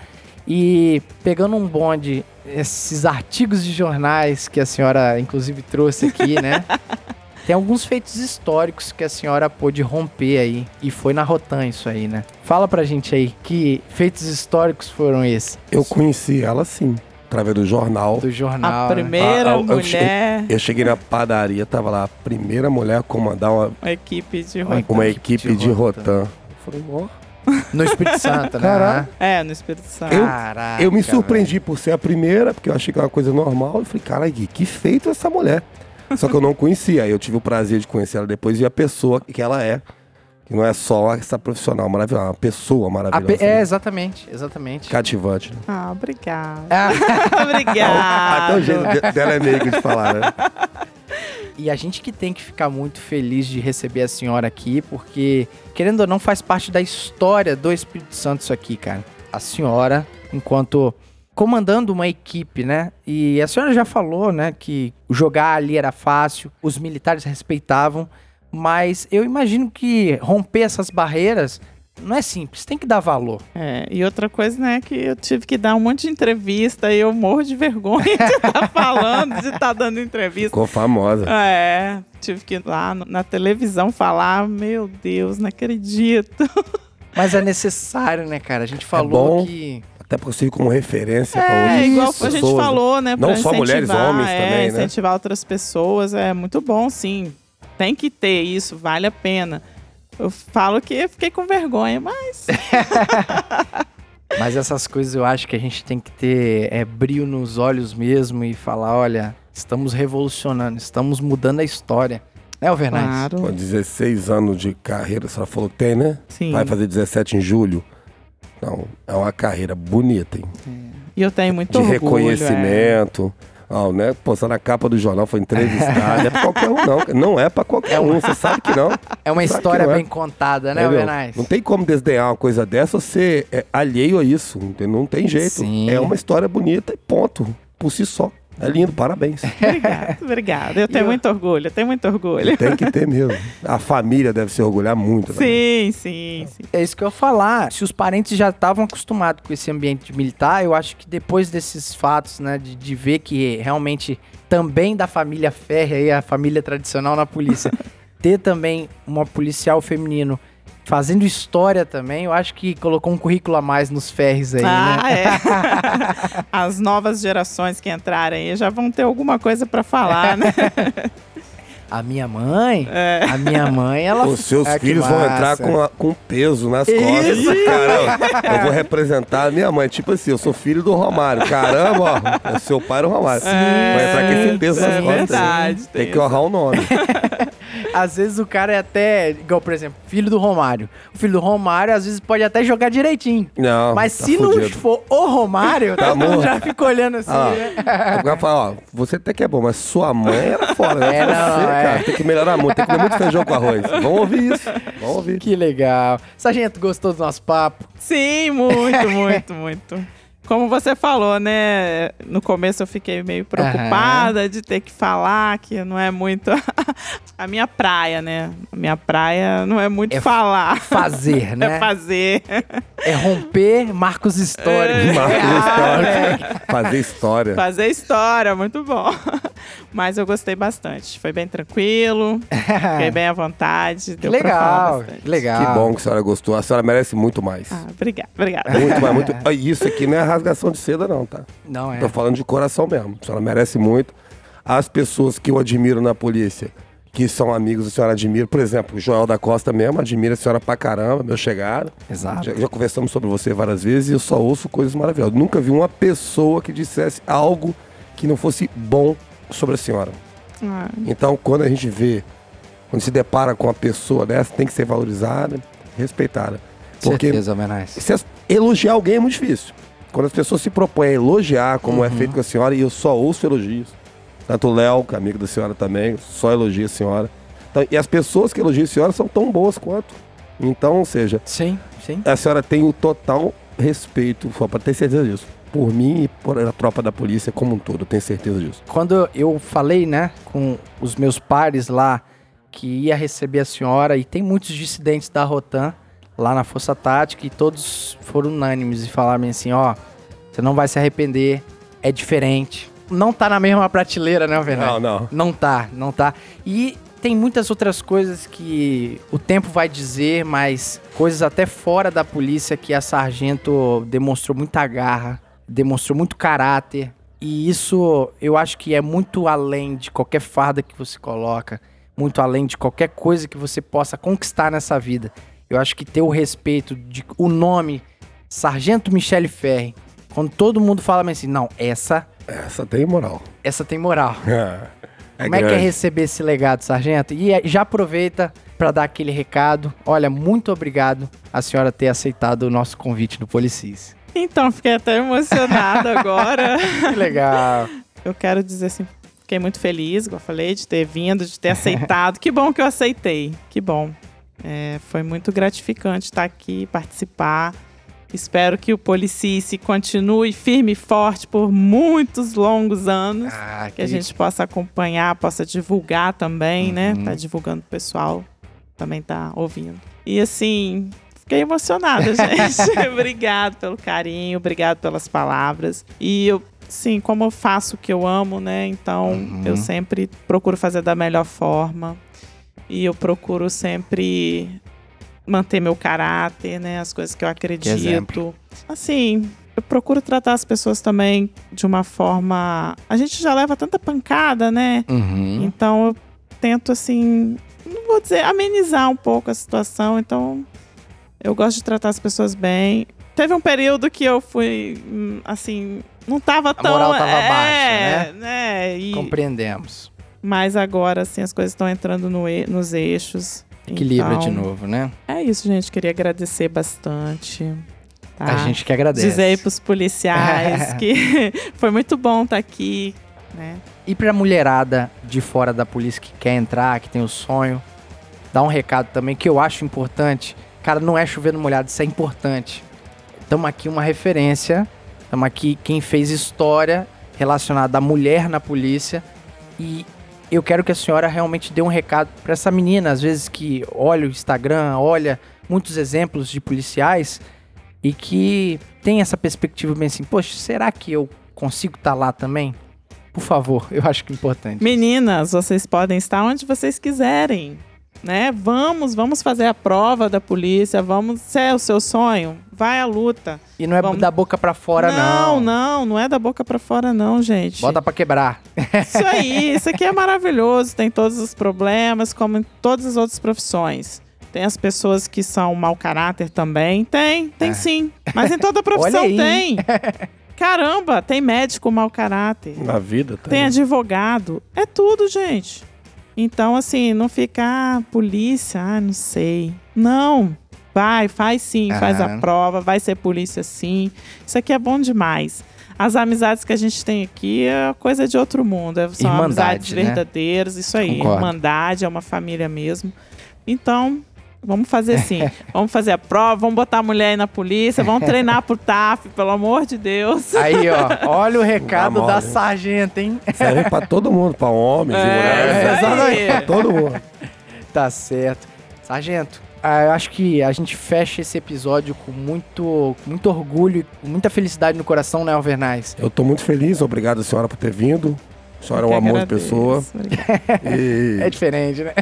e pegando um bonde, esses artigos de jornais que a senhora inclusive trouxe aqui, né? Tem alguns feitos históricos que a senhora pôde romper aí. E foi na Rotan isso aí, né? Fala pra gente aí, que feitos históricos foram esses? Eu conheci ela sim, através do jornal. Do jornal. A né? primeira Ah, eu- eu mulher, Eu cheguei na padaria, tava lá, a primeira mulher a comandar uma, uma equipe de Uma rotina. uma equipe de de Rotan. Rotan. Eu falei, ó. No Espírito Santo, né? Caraca. É, no Espírito Santo. Eu- Caraca, Eu me velho. surpreendi por ser a primeira, porque eu achei que era uma coisa normal. Eu falei, cara, que, que feito essa mulher. Só que eu não conhecia. Aí eu tive o prazer de conhecer ela depois e a pessoa que ela é. Que não é só essa profissional maravilhosa, é uma pessoa maravilhosa. pe- É, né? exatamente, exatamente. Cativante. Né? Ah, obrigada. Ah, obrigada. Até o jeito de- dela é meio de falar, né? e a gente que tem que ficar muito feliz de receber a senhora aqui, porque, querendo ou não, faz parte da história do Espírito Santo isso aqui, cara. A senhora, enquanto comandando uma equipe, né? E a senhora já falou, né, que jogar ali era fácil, os militares respeitavam, mas eu imagino que romper essas barreiras não é simples, tem que dar valor. É, e outra coisa, né, que eu tive que dar um monte de entrevista e eu morro de vergonha de estar falando, de estar dando entrevista. Ficou famosa. É, tive que ir lá na televisão falar, meu Deus, não acredito. Mas é necessário, né, cara? A gente falou bom. que Até porque eu sirvo como referência para É, outras igual a pessoas. gente falou, né? Não pra só mulheres, incentivar, homens é, também, né? Incentivar outras pessoas é muito bom, sim. Tem que ter isso, vale a pena. Eu falo que eu fiquei com vergonha, mas Mas essas coisas eu acho que a gente tem que ter é, brilho nos olhos mesmo e falar, olha, estamos revolucionando, estamos mudando a história. Né, Alvernais? claro. Com 16 anos de carreira, a senhora falou que tem, né? Sim. Vai fazer 17 em julho. Não, é uma carreira bonita, hein? E eu tenho muito de orgulho. é. reconhecimento. Ó, né? Postar na capa do jornal, foi entrevistado. não é pra qualquer um, não. Não é pra qualquer um, você sabe que não. É uma Sabe história é. bem contada, né, Entendeu? Alvernais? Não tem como desdenhar uma coisa dessa, você é alheio a isso. Não tem jeito. Sim. É uma história bonita e ponto. Por si só. É lindo, parabéns. Obrigada, obrigada. Eu tenho muito orgulho, eu tenho muito orgulho. Tem que ter mesmo. A família deve se orgulhar muito. também. Sim, sim, sim. É isso que eu ia falar. Se os parentes já estavam acostumados com esse ambiente militar, eu acho que depois desses fatos, né, de, de ver que realmente também da família férrea aí, a família tradicional na polícia, ter também uma policial feminino fazendo história também, eu acho que colocou um currículo a mais nos ferres aí, Ah, né? é. As novas gerações que entrarem aí já vão ter alguma coisa pra falar, né? A minha mãe, a minha mãe, ela... Os seus que filhos vão entrar com, a- com peso nas costas. Caramba, eu vou representar a minha mãe. Tipo assim, eu sou filho do Romário. Caramba, ó, é seu pai era o Romário. vai entrar com esse peso é nas costas. verdade, Tem tem que honrar o nome. Às vezes o cara é até, igual, por exemplo, filho do Romário. O filho do Romário, às vezes, pode até jogar direitinho. Não, Mas tá se não fudido. for o Romário, Tá todo mundo morto. já fica olhando assim, Ah, né? O cara fala, ó, você até que é bom, mas sua mãe era foda, né? É, não, você, é. cara, tem que melhorar muito, tem que comer muito feijão com arroz. Vamos ouvir isso, vamos ouvir. Que legal. Sargento, gostou do nosso papo? Sim, muito, muito, muito. Como você falou, né? No começo eu fiquei meio preocupada de ter que falar, que não é muito a minha praia, né? A minha praia não é muito É falar. Fazer, né? É fazer. É romper marcos históricos. Marcos É, história. Fazer história. Fazer história, muito bom. Mas eu gostei bastante. Foi bem tranquilo, fiquei bem à vontade. Deu pra falar legal, legal. Que bom que a senhora gostou. A senhora merece muito mais. Ah, obrigada, obrigada. Muito mais, muito. Isso aqui não é rasgação de seda, não, tá? Não é. Tô falando de coração mesmo. A senhora merece muito. As pessoas que eu admiro na polícia, que são amigos, a senhora admira. Por exemplo, o Joel da Costa mesmo, admira a senhora pra caramba, meu chegado. Exato. Já, já conversamos sobre você várias vezes e eu só ouço coisas maravilhosas. Nunca vi uma pessoa que dissesse algo que não fosse bom sobre a senhora. Ah, Então, quando a gente vê, quando se depara com uma pessoa dessa, tem que ser valorizada, respeitada. Porque Certeza, Menais. se as- elogiar alguém é muito difícil. Quando as pessoas se propõem a elogiar, como Uhum. é feito com a senhora, e eu só ouço elogios. Tanto o Léo, que é amigo da senhora também, só elogia a senhora. Então, e as pessoas que elogiam a senhora são tão boas quanto. Então, ou seja, Sim, sim. a senhora tem o total respeito, só para ter certeza disso. Por mim e por a tropa da polícia como um todo, tenho certeza disso. Quando eu falei, né, com os meus pares lá, que ia receber a senhora, e tem muitos dissidentes da Rotan lá na Força Tática, e todos foram unânimes e falaram assim, ó, você não vai se arrepender, é diferente. Não tá na mesma prateleira, né, Bernardo? Não, não. Não tá, não tá. E tem muitas outras coisas que o tempo vai dizer, mas coisas até fora da polícia que a sargento demonstrou muita garra, demonstrou muito caráter. E isso eu acho que é muito além de qualquer farda que você coloca, muito além de qualquer coisa que você possa conquistar nessa vida. Eu acho que ter o respeito de o nome Sargento Michele Ferri, quando todo mundo fala assim, não, essa, Essa tem moral. essa tem moral. É Como é que é grande. receber esse legado, sargento? E é, já aproveita para dar aquele recado. Olha, muito obrigado a senhora ter aceitado o nosso convite do Policis. Então, fiquei até emocionada agora. Que legal. Eu quero dizer assim, fiquei muito feliz, como eu falei, de ter vindo, de ter aceitado. que bom que eu aceitei, que bom. É, foi muito gratificante estar aqui, participar. Espero que o Policice continue firme e forte por muitos longos anos. Ah, que a gente possa acompanhar, possa divulgar também, né? Uhum. Tá divulgando pro pessoal, também tá ouvindo. E assim, fiquei emocionada, gente. obrigado pelo carinho, obrigado pelas palavras. E eu, sim, como eu faço o que eu amo, né? Então, Uhum. eu sempre procuro fazer da melhor forma. E eu procuro sempre manter meu caráter, né? As coisas que eu acredito. exemplo. Assim, eu procuro tratar as pessoas também de uma forma. A gente já leva tanta pancada, né? Uhum. Então eu tento, assim, não vou dizer amenizar um pouco a situação. Então eu gosto de tratar as pessoas bem. Teve um período que eu fui, hum, assim, não tava tão. moral tava é, baixa, né? E- Compreendemos. mas agora, assim, as coisas estão entrando no e- nos eixos. Equilibra Então, de novo, né? É isso, gente. Queria agradecer bastante. tá? A gente que agradece. Dizer aí pros policiais que foi muito bom estar aqui, né? E pra mulherada de fora da polícia que quer entrar, que tem o sonho, dá um recado também que eu acho importante. Cara, não é chover no molhado, isso é importante. Estamos aqui uma referência, estamos aqui quem fez história, relacionada à mulher na polícia e eu quero que a senhora realmente dê um recado para essa menina, às vezes que olha o Instagram, olha muitos exemplos de policiais e que tem essa perspectiva bem assim, poxa, será que eu consigo estar lá também? Por favor, eu acho que é importante. Meninas, vocês podem estar onde vocês quiserem, né? Vamos, vamos fazer a prova da polícia, vamos, se é o seu sonho, vai à luta. E não é Vamos- da boca pra fora, não, não. não, não é da boca pra fora não, gente. Bota pra quebrar. Isso aí, isso aqui é maravilhoso, tem todos os problemas, como em todas as outras profissões. Tem as pessoas que são mau caráter também. Tem, tem sim. Mas em toda profissão É. Tem. Caramba, tem médico mau caráter. Na vida, Tem aí. advogado. É tudo, gente. Então, assim, não ficar polícia, ah, não sei. Não. Vai, faz sim, faz a prova, vai ser polícia sim. Isso aqui é bom demais. As amizades que a gente tem aqui é coisa de outro mundo. é- São amizades né? verdadeiras, isso aí. Concordo. Irmandade, é uma família mesmo. Então, vamos fazer assim. vamos fazer a prova, vamos botar a mulher aí na polícia, vamos treinar pro TAF, pelo amor de Deus. Aí, ó, olha o recado da hein? sargenta, hein? Serve pra todo mundo, pra homens e mulheres. É, exatamente. Pra todo mundo. Tá certo. Sargento, ah, eu acho que a gente fecha esse episódio com muito, com muito orgulho e com muita felicidade no coração, né, Alvernais? Eu tô muito feliz, obrigado senhora por ter vindo. A senhora é um amor de pessoa. E É diferente, né?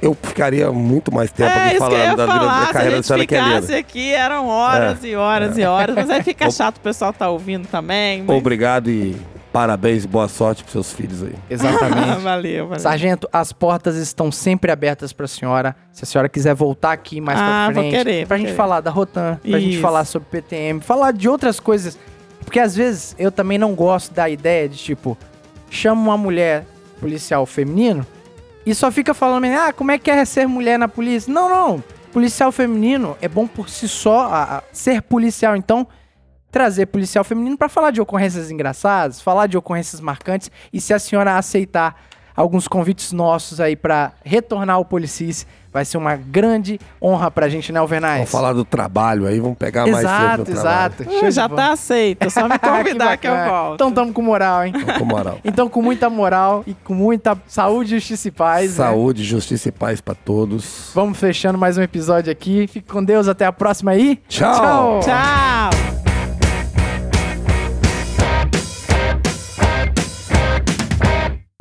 eu ficaria muito mais tempo É aqui falando da vida falar. da Se a carreira da gente senhora que é ficasse linda. aqui, eram horas e horas e horas. Mas aí fica chato, o pessoal tá ouvindo também. mas- Obrigado e parabéns, boa sorte pros seus filhos aí. Exatamente. valeu, valeu. Sargento, as portas estão sempre abertas para a senhora. Se a senhora quiser voltar aqui mais Ah, pra vou frente, querer, pra vou gente querer. falar da Rotan, pra gente Isso. falar sobre PTM, falar de outras coisas. Porque às vezes eu também não gosto da ideia de tipo, chama uma mulher policial feminino e só fica falando, ah, como é que é ser mulher na polícia? Não, não. Policial feminino é bom por si só a- a ser policial. Então, trazer policial feminino pra falar de ocorrências engraçadas, falar de ocorrências marcantes e se a senhora aceitar alguns convites nossos aí pra retornar ao Policice, vai ser uma grande honra pra gente, né, Alvernais? Vamos falar do trabalho aí, vamos pegar mais Exato, cedo no trabalho. exato. Uh, Show já bola. tá aceito, só me convidar que, eu bacana. volto. Então tamo com moral, hein? Então, com moral. Então, com muita moral e com muita saúde, justiça e paz. né? Saúde, justiça e paz pra todos. Vamos fechando mais um episódio aqui. Fique com Deus, até a próxima aí. Tchau. Tchau!